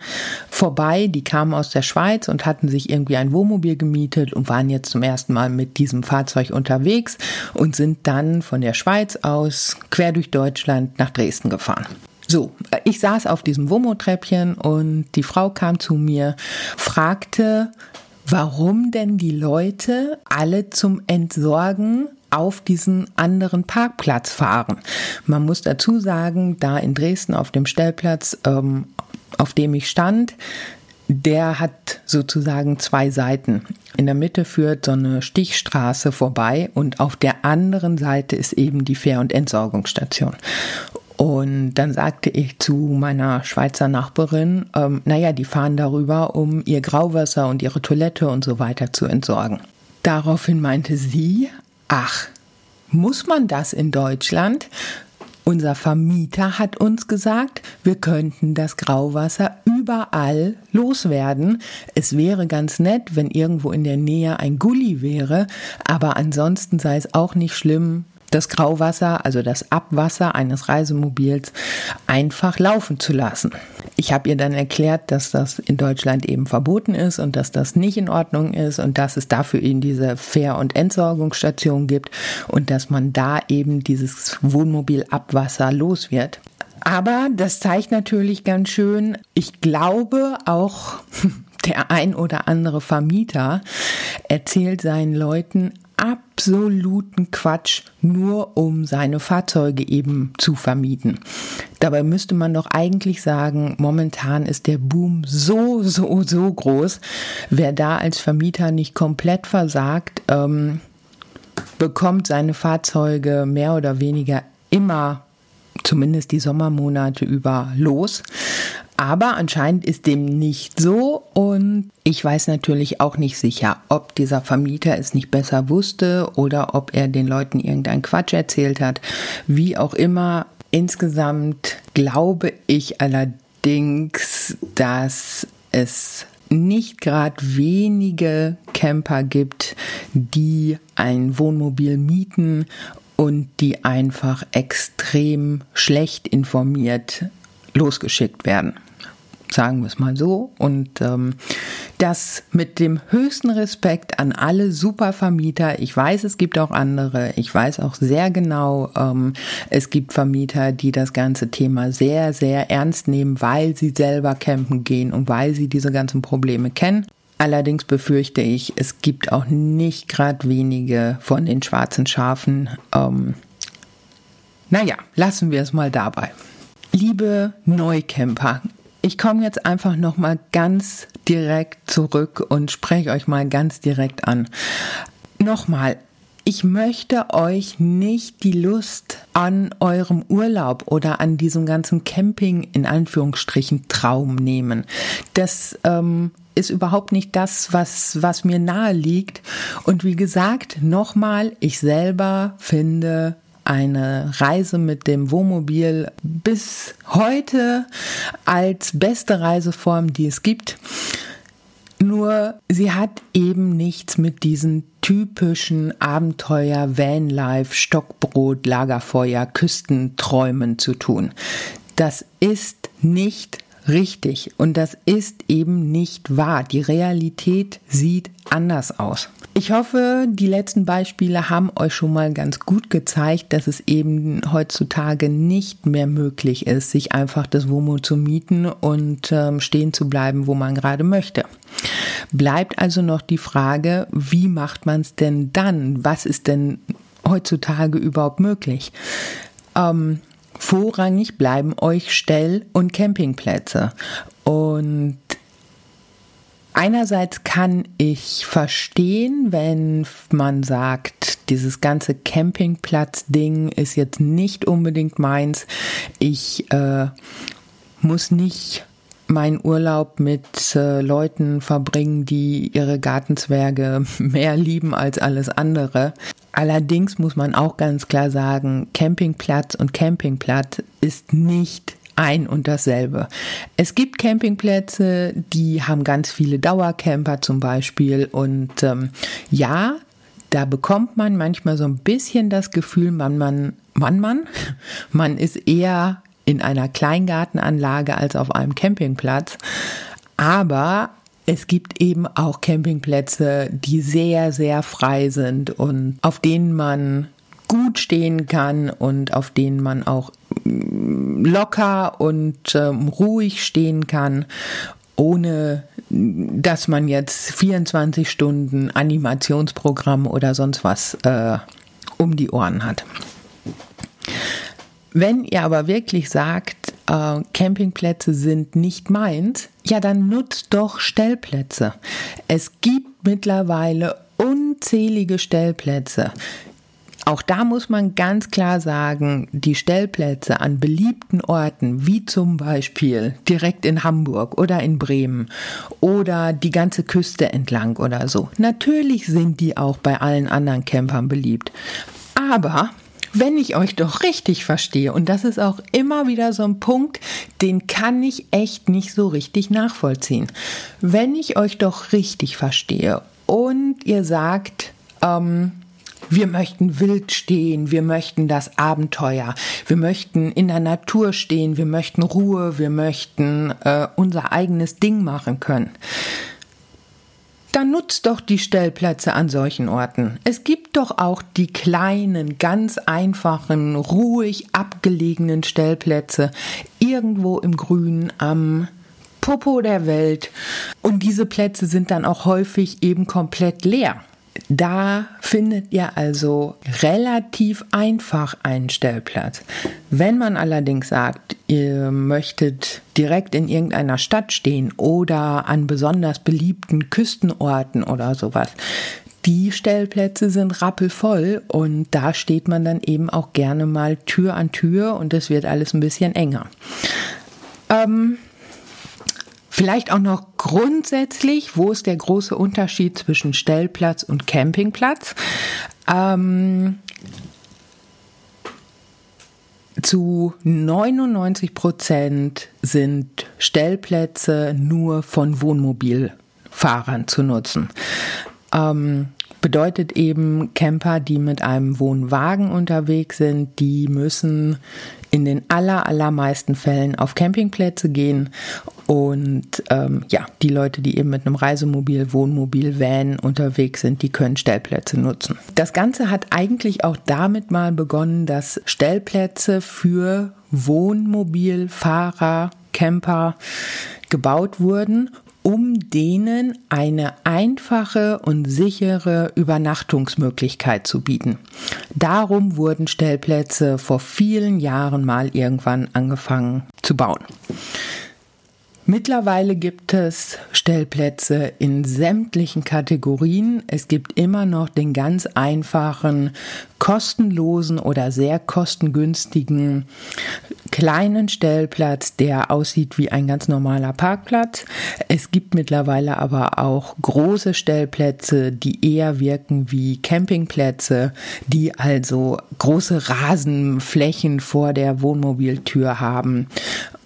vorbei. Die kamen aus der Schweiz und hatten sich irgendwie ein Wohnmobil gemietet und waren jetzt zum ersten Mal mit diesem Fahrzeug unterwegs und sind dann von der Schweiz aus quer durch Deutschland nach Dresden gefahren. So, ich saß auf diesem Womo-Treppchen und die Frau kam zu mir, fragte, warum denn die Leute alle zum Entsorgen auf diesen anderen Parkplatz fahren. Man muss dazu sagen, da in Dresden auf dem Stellplatz, ähm, auf dem ich stand, der hat sozusagen zwei Seiten. In der Mitte führt so eine Stichstraße vorbei und auf der anderen Seite ist eben die Fähr- und Entsorgungsstation. Und dann sagte ich zu meiner Schweizer Nachbarin, ähm, naja, die fahren darüber, um ihr Grauwasser und ihre Toilette und so weiter zu entsorgen. Daraufhin meinte sie, ach, muss man das in Deutschland? Unser Vermieter hat uns gesagt, wir könnten das Grauwasser überall loswerden. Es wäre ganz nett, wenn irgendwo in der Nähe ein Gully wäre, aber ansonsten sei es auch nicht schlimm, das Grauwasser, also das Abwasser eines Reisemobils, einfach laufen zu lassen. Ich habe ihr dann erklärt, dass das in Deutschland eben verboten ist und dass das nicht in Ordnung ist und dass es dafür eben diese Fähr- und Entsorgungsstation gibt und dass man da eben dieses Wohnmobilabwasser los wird. Aber das zeigt natürlich ganz schön, ich glaube auch der ein oder andere Vermieter erzählt seinen Leuten absoluten Quatsch, nur um seine Fahrzeuge eben zu vermieten. Dabei müsste man doch eigentlich sagen, momentan ist der Boom so, so, so groß. Wer da als Vermieter nicht komplett versagt, ähm, bekommt seine Fahrzeuge mehr oder weniger immer zumindest die Sommermonate über los. Aber anscheinend ist dem nicht so und ich weiß natürlich auch nicht sicher, ob dieser Vermieter es nicht besser wusste oder ob er den Leuten irgendeinen Quatsch erzählt hat. Wie auch immer, insgesamt glaube ich allerdings, dass es nicht gerade wenige Camper gibt, die ein Wohnmobil mieten und die einfach extrem schlecht informiert losgeschickt werden. Sagen wir es mal so. Und ähm, das mit dem höchsten Respekt an alle Supervermieter. Ich weiß, es gibt auch andere. Ich weiß auch sehr genau, ähm, es gibt Vermieter, die das ganze Thema sehr, sehr ernst nehmen, weil sie selber campen gehen und weil sie diese ganzen Probleme kennen. Allerdings befürchte ich, es gibt auch nicht gerade wenige von den schwarzen Schafen. Ähm, naja, lassen wir es mal dabei. Liebe Neucamper, ich komme jetzt einfach noch mal ganz direkt zurück und spreche euch mal ganz direkt an. Nochmal, ich möchte euch nicht die Lust an eurem Urlaub oder an diesem ganzen Camping in Anführungsstrichen Traum nehmen. Das ähm, ist überhaupt nicht das, was, was mir nahe liegt. Und wie gesagt, nochmal, ich selber finde eine Reise mit dem Wohnmobil bis heute als beste Reiseform, die es gibt. Nur sie hat eben nichts mit diesen typischen Abenteuer, Vanlife, Stockbrot, Lagerfeuer, Küstenträumen zu tun. Das ist nicht richtig und das ist eben nicht wahr. Die Realität sieht anders aus. Ich hoffe, die letzten Beispiele haben euch schon mal ganz gut gezeigt, dass es eben heutzutage nicht mehr möglich ist, sich einfach das WOMO zu mieten und ähm, stehen zu bleiben, wo man gerade möchte. Bleibt also noch die Frage, wie macht man es denn dann? Was ist denn heutzutage überhaupt möglich? Ähm, Vorrangig bleiben euch Stell- und Campingplätze. Und Einerseits kann ich verstehen, wenn man sagt, dieses ganze Campingplatz-Ding ist jetzt nicht unbedingt meins. Ich äh, muss nicht meinen Urlaub mit äh, Leuten verbringen, die ihre Gartenzwerge mehr lieben als alles andere. Allerdings muss man auch ganz klar sagen, Campingplatz und Campingplatz ist nicht ein und dasselbe. Es gibt Campingplätze, die haben ganz viele Dauercamper zum Beispiel und ähm, ja, da bekommt man manchmal so ein bisschen das Gefühl, man, man, man, man, man ist eher in einer Kleingartenanlage als auf einem Campingplatz. Aber es gibt eben auch Campingplätze, die sehr, sehr frei sind und auf denen man gut stehen kann und auf denen man auch locker und ähm, ruhig stehen kann, ohne dass man jetzt 24 Stunden Animationsprogramm oder sonst was äh, um die Ohren hat. Wenn ihr aber wirklich sagt, äh, Campingplätze sind nicht meins, ja, dann nutzt doch Stellplätze. Es gibt mittlerweile unzählige Stellplätze. Auch da muss man ganz klar sagen, die Stellplätze an beliebten Orten, wie zum Beispiel direkt in Hamburg oder in Bremen oder die ganze Küste entlang oder so, natürlich sind die auch bei allen anderen Campern beliebt. Aber wenn ich euch doch richtig verstehe, und das ist auch immer wieder so ein Punkt, den kann ich echt nicht so richtig nachvollziehen. Wenn ich euch doch richtig verstehe und ihr sagt, ähm, wir möchten wild stehen, wir möchten das Abenteuer, wir möchten in der Natur stehen, wir möchten Ruhe, wir möchten äh, unser eigenes Ding machen können dann nutzt doch die Stellplätze an solchen Orten. Es gibt doch auch die kleinen, ganz einfachen, ruhig abgelegenen Stellplätze irgendwo im Grün am Popo der Welt. Und diese Plätze sind dann auch häufig eben komplett leer. Da findet ihr also relativ einfach einen Stellplatz. Wenn man allerdings sagt, ihr möchtet direkt in irgendeiner Stadt stehen oder an besonders beliebten Küstenorten oder sowas, die Stellplätze sind rappelvoll und da steht man dann eben auch gerne mal Tür an Tür und es wird alles ein bisschen enger. Ähm, Vielleicht auch noch grundsätzlich, wo ist der große Unterschied zwischen Stellplatz und Campingplatz? Ähm, zu 99 Prozent sind Stellplätze nur von Wohnmobilfahrern zu nutzen. Ähm, bedeutet eben Camper, die mit einem Wohnwagen unterwegs sind, die müssen in den aller, allermeisten Fällen auf Campingplätze gehen und ähm, ja, die Leute, die eben mit einem Reisemobil, Wohnmobil, Van unterwegs sind, die können Stellplätze nutzen. Das Ganze hat eigentlich auch damit mal begonnen, dass Stellplätze für Wohnmobilfahrer, Camper gebaut wurden um denen eine einfache und sichere Übernachtungsmöglichkeit zu bieten. Darum wurden Stellplätze vor vielen Jahren mal irgendwann angefangen zu bauen. Mittlerweile gibt es Stellplätze in sämtlichen Kategorien. Es gibt immer noch den ganz einfachen, kostenlosen oder sehr kostengünstigen kleinen Stellplatz, der aussieht wie ein ganz normaler Parkplatz. Es gibt mittlerweile aber auch große Stellplätze, die eher wirken wie Campingplätze, die also große Rasenflächen vor der Wohnmobiltür haben,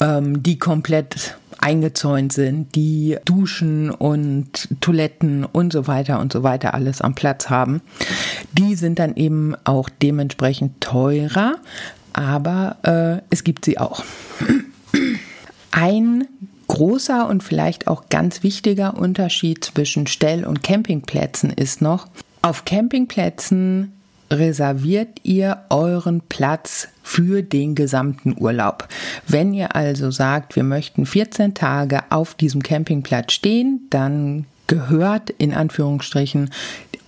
ähm, die komplett eingezäunt sind, die Duschen und Toiletten und so weiter und so weiter alles am Platz haben. Die sind dann eben auch dementsprechend teurer, aber äh, es gibt sie auch. Ein großer und vielleicht auch ganz wichtiger Unterschied zwischen Stell- und Campingplätzen ist noch, auf Campingplätzen reserviert ihr euren Platz für den gesamten Urlaub. Wenn ihr also sagt, wir möchten 14 Tage auf diesem Campingplatz stehen, dann gehört in Anführungsstrichen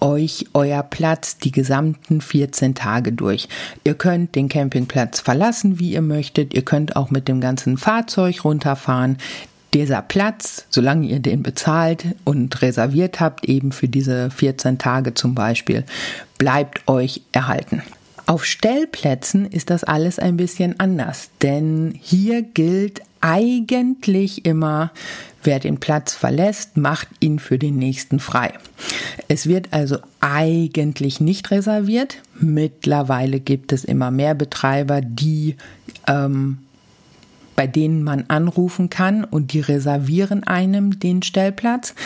euch euer Platz die gesamten 14 Tage durch. Ihr könnt den Campingplatz verlassen, wie ihr möchtet. Ihr könnt auch mit dem ganzen Fahrzeug runterfahren. Dieser Platz, solange ihr den bezahlt und reserviert habt, eben für diese 14 Tage zum Beispiel, bleibt euch erhalten. Auf Stellplätzen ist das alles ein bisschen anders, denn hier gilt eigentlich immer, wer den Platz verlässt, macht ihn für den nächsten frei. Es wird also eigentlich nicht reserviert. Mittlerweile gibt es immer mehr Betreiber, die ähm, bei denen man anrufen kann und die reservieren einem den Stellplatz.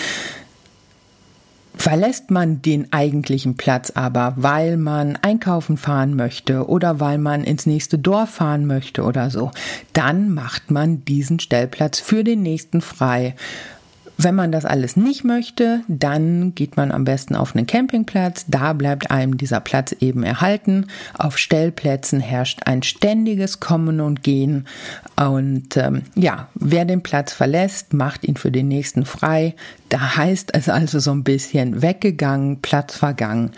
Verlässt man den eigentlichen Platz aber, weil man einkaufen fahren möchte oder weil man ins nächste Dorf fahren möchte oder so, dann macht man diesen Stellplatz für den nächsten frei wenn man das alles nicht möchte, dann geht man am besten auf einen Campingplatz. Da bleibt einem dieser Platz eben erhalten. Auf Stellplätzen herrscht ein ständiges Kommen und Gehen. Und ähm, ja, wer den Platz verlässt, macht ihn für den nächsten frei. Da heißt es also so ein bisschen weggegangen, Platz vergangen.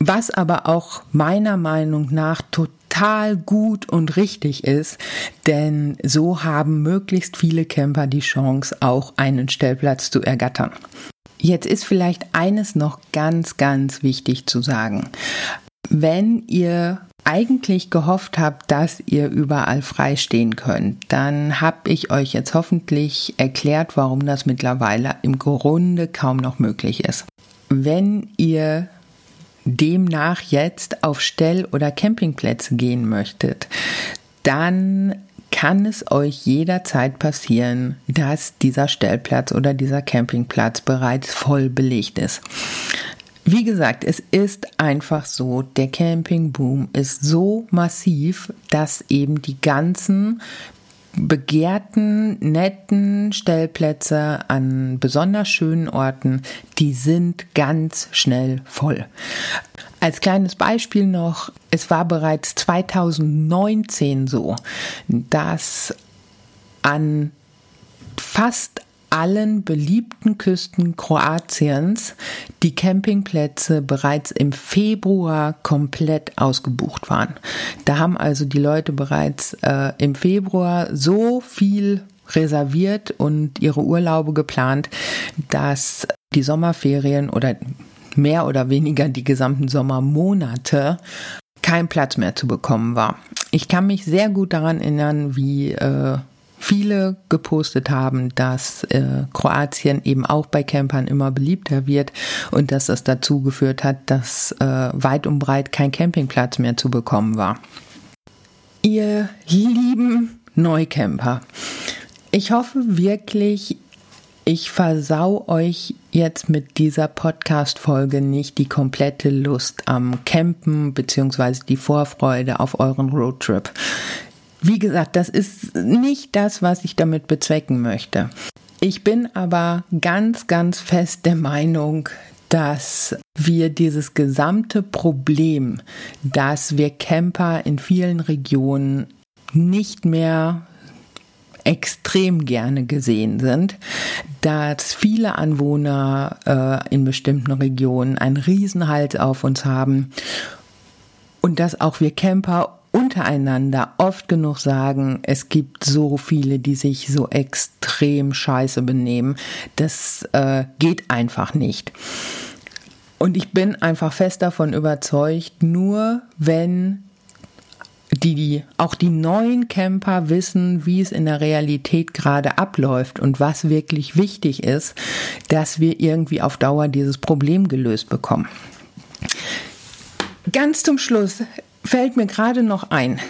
Was aber auch meiner Meinung nach total total gut und richtig ist, denn so haben möglichst viele Camper die Chance, auch einen Stellplatz zu ergattern. Jetzt ist vielleicht eines noch ganz, ganz wichtig zu sagen. Wenn ihr eigentlich gehofft habt, dass ihr überall frei stehen könnt, dann habe ich euch jetzt hoffentlich erklärt, warum das mittlerweile im Grunde kaum noch möglich ist. Wenn ihr demnach jetzt auf Stell- oder Campingplätze gehen möchtet, dann kann es euch jederzeit passieren, dass dieser Stellplatz oder dieser Campingplatz bereits voll belegt ist. Wie gesagt, es ist einfach so, der Campingboom ist so massiv, dass eben die ganzen begehrten, netten Stellplätze an besonders schönen Orten, die sind ganz schnell voll. Als kleines Beispiel noch, es war bereits 2019 so, dass an fast allen beliebten Küsten Kroatiens die Campingplätze bereits im Februar komplett ausgebucht waren. Da haben also die Leute bereits äh, im Februar so viel reserviert und ihre Urlaube geplant, dass die Sommerferien oder mehr oder weniger die gesamten Sommermonate kein Platz mehr zu bekommen war. Ich kann mich sehr gut daran erinnern, wie äh, viele gepostet haben, dass äh, Kroatien eben auch bei Campern immer beliebter wird und dass das dazu geführt hat, dass äh, weit und breit kein Campingplatz mehr zu bekommen war. Ihr lieben Neucamper, ich hoffe wirklich, ich versau euch jetzt mit dieser Podcast-Folge nicht die komplette Lust am Campen bzw. die Vorfreude auf euren Roadtrip. Wie gesagt, das ist nicht das, was ich damit bezwecken möchte. Ich bin aber ganz, ganz fest der Meinung, dass wir dieses gesamte Problem, dass wir Camper in vielen Regionen nicht mehr extrem gerne gesehen sind, dass viele Anwohner äh, in bestimmten Regionen einen Riesenhals auf uns haben und dass auch wir Camper untereinander oft genug sagen, es gibt so viele, die sich so extrem scheiße benehmen. Das äh, geht einfach nicht. Und ich bin einfach fest davon überzeugt, nur wenn die, die auch die neuen Camper wissen, wie es in der Realität gerade abläuft und was wirklich wichtig ist, dass wir irgendwie auf Dauer dieses Problem gelöst bekommen. Ganz zum Schluss fällt mir gerade noch ein.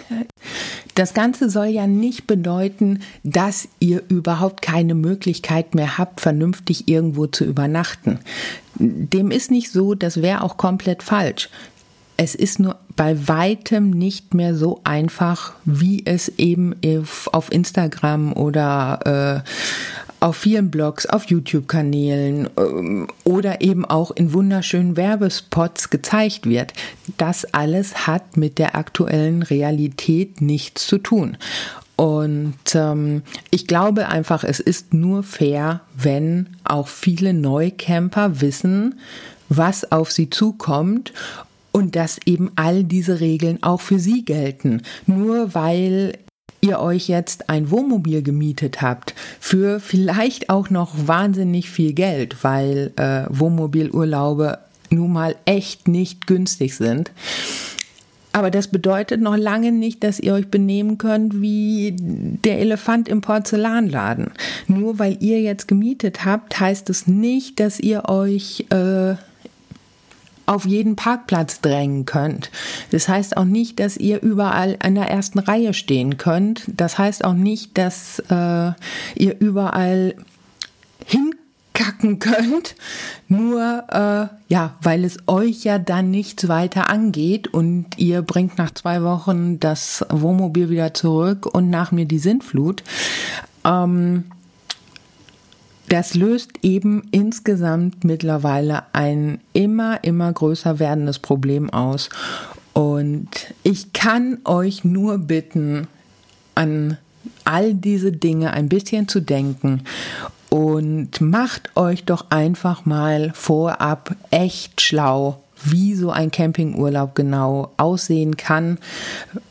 Das Ganze soll ja nicht bedeuten, dass ihr überhaupt keine Möglichkeit mehr habt, vernünftig irgendwo zu übernachten. Dem ist nicht so, das wäre auch komplett falsch. Es ist nur bei weitem nicht mehr so einfach, wie es eben auf Instagram oder äh, auf vielen Blogs, auf YouTube-Kanälen ähm, oder eben auch in wunderschönen Werbespots gezeigt wird. Das alles hat mit der aktuellen Realität nichts zu tun. Und ähm, ich glaube einfach, es ist nur fair, wenn auch viele Neucamper wissen, was auf sie zukommt und dass eben all diese Regeln auch für sie gelten. Nur weil ihr euch jetzt ein Wohnmobil gemietet habt für vielleicht auch noch wahnsinnig viel Geld, weil äh, Wohnmobilurlaube nun mal echt nicht günstig sind. Aber das bedeutet noch lange nicht, dass ihr euch benehmen könnt wie der Elefant im Porzellanladen. Nur weil ihr jetzt gemietet habt, heißt es nicht, dass ihr euch äh, auf jeden Parkplatz drängen könnt. Das heißt auch nicht, dass ihr überall an der ersten Reihe stehen könnt. Das heißt auch nicht, dass äh, ihr überall hinkacken könnt, nur äh, ja, weil es euch ja dann nichts weiter angeht und ihr bringt nach zwei Wochen das Wohnmobil wieder zurück und nach mir die Sintflut. Ähm, das löst eben insgesamt mittlerweile ein immer, immer größer werdendes Problem aus. Und ich kann euch nur bitten, an all diese Dinge ein bisschen zu denken und macht euch doch einfach mal vorab echt schlau, wie so ein Campingurlaub genau aussehen kann,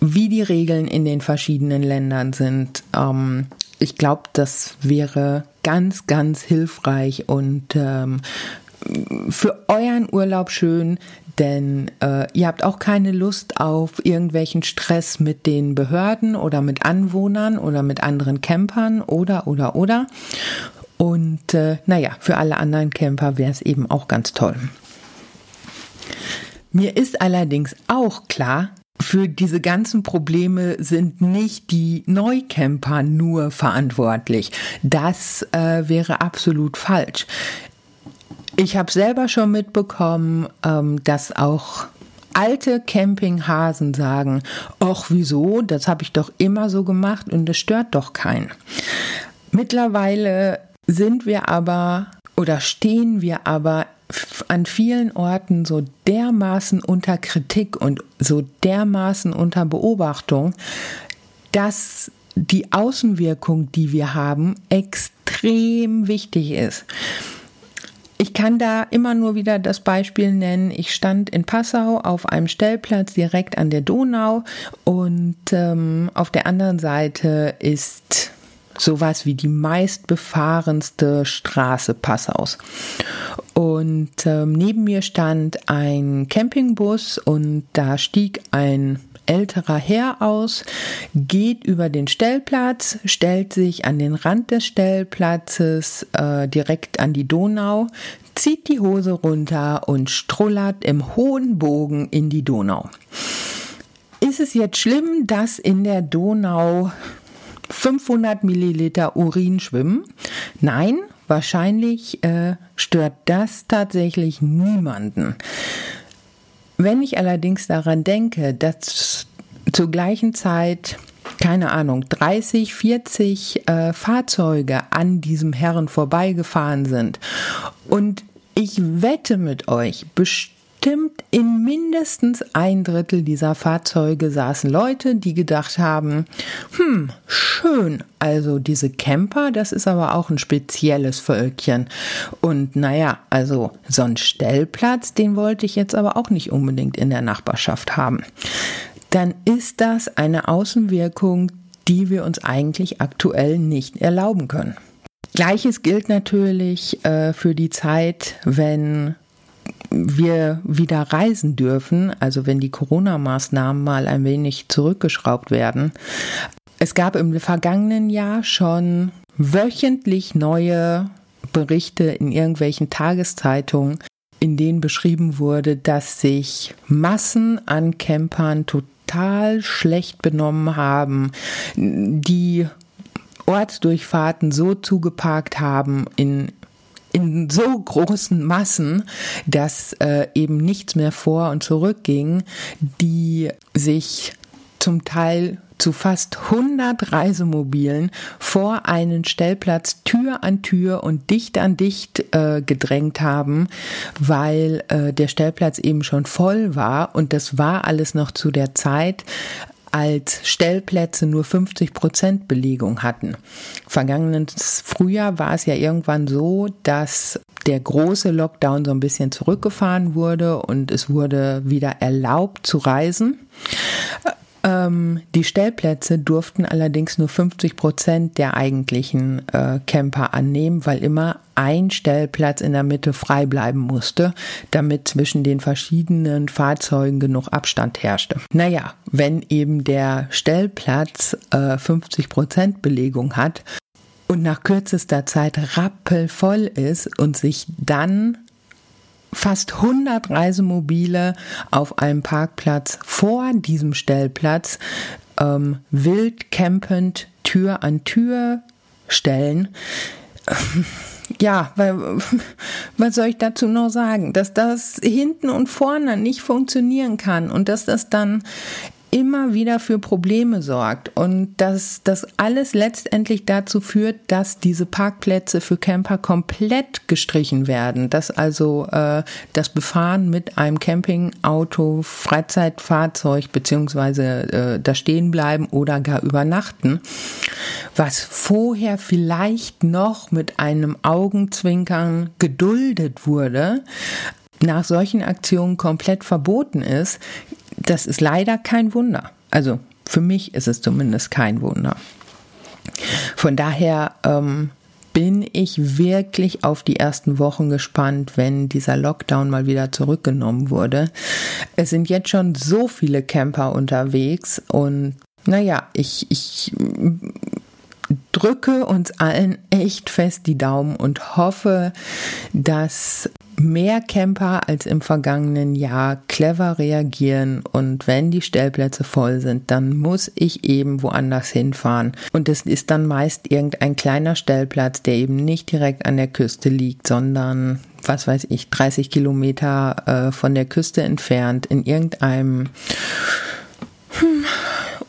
wie die Regeln in den verschiedenen Ländern sind. Ähm, ich glaube, das wäre ganz, ganz hilfreich und ähm, für euren Urlaub schön, denn äh, ihr habt auch keine Lust auf irgendwelchen Stress mit den Behörden oder mit Anwohnern oder mit anderen Campern oder oder oder. Und äh, naja, für alle anderen Camper wäre es eben auch ganz toll. Mir ist allerdings auch klar, für diese ganzen Probleme sind nicht die Neucamper nur verantwortlich. Das äh, wäre absolut falsch. Ich habe selber schon mitbekommen, ähm, dass auch alte Campinghasen sagen, ach wieso, das habe ich doch immer so gemacht und das stört doch keinen. Mittlerweile sind wir aber oder stehen wir aber an vielen Orten so dermaßen unter Kritik und so dermaßen unter Beobachtung, dass die Außenwirkung, die wir haben, extrem wichtig ist. Ich kann da immer nur wieder das Beispiel nennen. Ich stand in Passau auf einem Stellplatz direkt an der Donau und ähm, auf der anderen Seite ist sowas wie die meistbefahrenste Straße Passaus. Und ähm, neben mir stand ein Campingbus und da stieg ein älterer Herr aus, geht über den Stellplatz, stellt sich an den Rand des Stellplatzes äh, direkt an die Donau, zieht die Hose runter und strullert im hohen Bogen in die Donau. Ist es jetzt schlimm, dass in der Donau 500 Milliliter Urin schwimmen? Nein, wahrscheinlich äh, stört das tatsächlich niemanden. Wenn ich allerdings daran denke, dass zur gleichen Zeit keine Ahnung, 30, 40 äh, Fahrzeuge an diesem Herren vorbeigefahren sind. Und ich wette mit euch, bestimmt bestimmt in mindestens ein Drittel dieser Fahrzeuge saßen Leute, die gedacht haben, hm, schön, also diese Camper, das ist aber auch ein spezielles Völkchen. Und naja, also so ein Stellplatz, den wollte ich jetzt aber auch nicht unbedingt in der Nachbarschaft haben. Dann ist das eine Außenwirkung, die wir uns eigentlich aktuell nicht erlauben können. Gleiches gilt natürlich äh, für die Zeit, wenn wir wieder reisen dürfen, also wenn die Corona-Maßnahmen mal ein wenig zurückgeschraubt werden. Es gab im vergangenen Jahr schon wöchentlich neue Berichte in irgendwelchen Tageszeitungen, in denen beschrieben wurde, dass sich Massen an Campern total schlecht benommen haben, die Ortsdurchfahrten so zugeparkt haben in in so großen Massen, dass äh, eben nichts mehr vor und zurück ging, die sich zum Teil zu fast 100 Reisemobilen vor einen Stellplatz Tür an Tür und dicht an dicht äh, gedrängt haben, weil äh, der Stellplatz eben schon voll war. Und das war alles noch zu der Zeit, als Stellplätze nur 50 Prozent Belegung hatten. Vergangenes Frühjahr war es ja irgendwann so, dass der große Lockdown so ein bisschen zurückgefahren wurde und es wurde wieder erlaubt zu reisen. Ähm, die Stellplätze durften allerdings nur 50 Prozent der eigentlichen äh, Camper annehmen, weil immer ein Stellplatz in der Mitte frei bleiben musste, damit zwischen den verschiedenen Fahrzeugen genug Abstand herrschte. Naja, wenn eben der Stellplatz äh, 50 Prozent Belegung hat und nach kürzester Zeit rappelvoll ist und sich dann fast 100 Reisemobile auf einem Parkplatz vor diesem Stellplatz ähm, wild campend Tür an Tür stellen. Ja, weil, was soll ich dazu noch sagen? Dass das hinten und vorne nicht funktionieren kann und dass das dann immer wieder für Probleme sorgt und dass das alles letztendlich dazu führt, dass diese Parkplätze für Camper komplett gestrichen werden, dass also äh, das Befahren mit einem Campingauto, Freizeitfahrzeug beziehungsweise äh, da stehen bleiben oder gar übernachten, was vorher vielleicht noch mit einem Augenzwinkern geduldet wurde, nach solchen Aktionen komplett verboten ist, das ist leider kein Wunder. Also für mich ist es zumindest kein Wunder. Von daher ähm, bin ich wirklich auf die ersten Wochen gespannt, wenn dieser Lockdown mal wieder zurückgenommen wurde. Es sind jetzt schon so viele Camper unterwegs und naja, ich, ich drücke uns allen echt fest die Daumen und hoffe, dass mehr Camper als im vergangenen Jahr clever reagieren und wenn die Stellplätze voll sind, dann muss ich eben woanders hinfahren. Und es ist dann meist irgendein kleiner Stellplatz, der eben nicht direkt an der Küste liegt, sondern was weiß ich, 30 Kilometer äh, von der Küste entfernt in irgendeinem hm,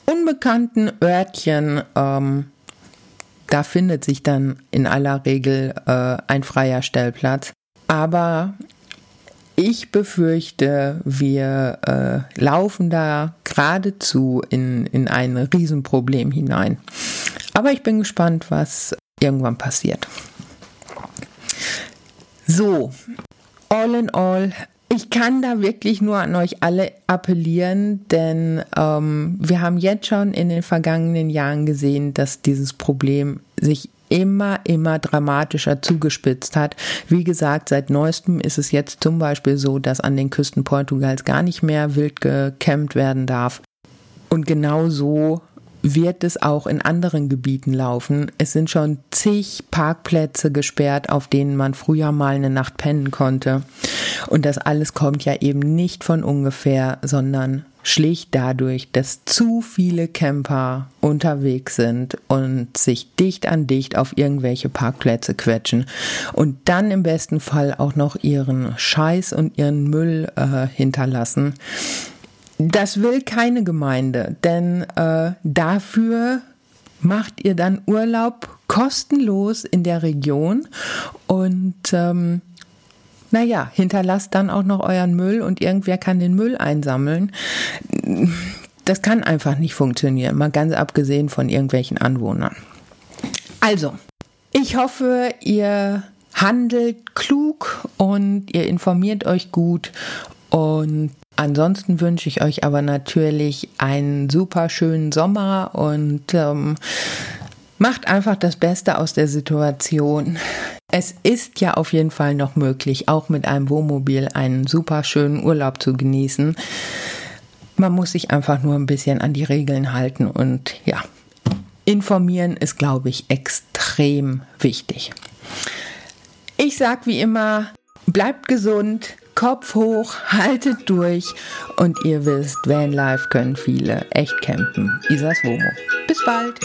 unbekannten Örtchen. Ähm, da findet sich dann in aller Regel äh, ein freier Stellplatz. Aber ich befürchte, wir äh, laufen da geradezu in, in ein Riesenproblem hinein. Aber ich bin gespannt, was irgendwann passiert. So, all in all, ich kann da wirklich nur an euch alle appellieren, denn ähm, wir haben jetzt schon in den vergangenen Jahren gesehen, dass dieses Problem sich immer, immer dramatischer zugespitzt hat. Wie gesagt, seit neuestem ist es jetzt zum Beispiel so, dass an den Küsten Portugals gar nicht mehr wild gecampt werden darf. Und genau so wird es auch in anderen Gebieten laufen. Es sind schon zig Parkplätze gesperrt, auf denen man früher mal eine Nacht pennen konnte. Und das alles kommt ja eben nicht von ungefähr, sondern schlicht dadurch, dass zu viele Camper unterwegs sind und sich dicht an dicht auf irgendwelche Parkplätze quetschen und dann im besten Fall auch noch ihren Scheiß und ihren Müll äh, hinterlassen. Das will keine Gemeinde, denn äh, dafür macht ihr dann Urlaub kostenlos in der Region und ähm, naja, hinterlasst dann auch noch euren Müll und irgendwer kann den Müll einsammeln. Das kann einfach nicht funktionieren, mal ganz abgesehen von irgendwelchen Anwohnern. Also, ich hoffe, ihr handelt klug und ihr informiert euch gut und Ansonsten wünsche ich euch aber natürlich einen super schönen Sommer und ähm, macht einfach das Beste aus der Situation. Es ist ja auf jeden Fall noch möglich, auch mit einem Wohnmobil einen super schönen Urlaub zu genießen. Man muss sich einfach nur ein bisschen an die Regeln halten und ja, informieren ist, glaube ich, extrem wichtig. Ich sage wie immer, bleibt gesund, Kopf hoch, haltet durch und ihr wisst, Vanlife können viele echt campen. Isas Womo. Bis bald!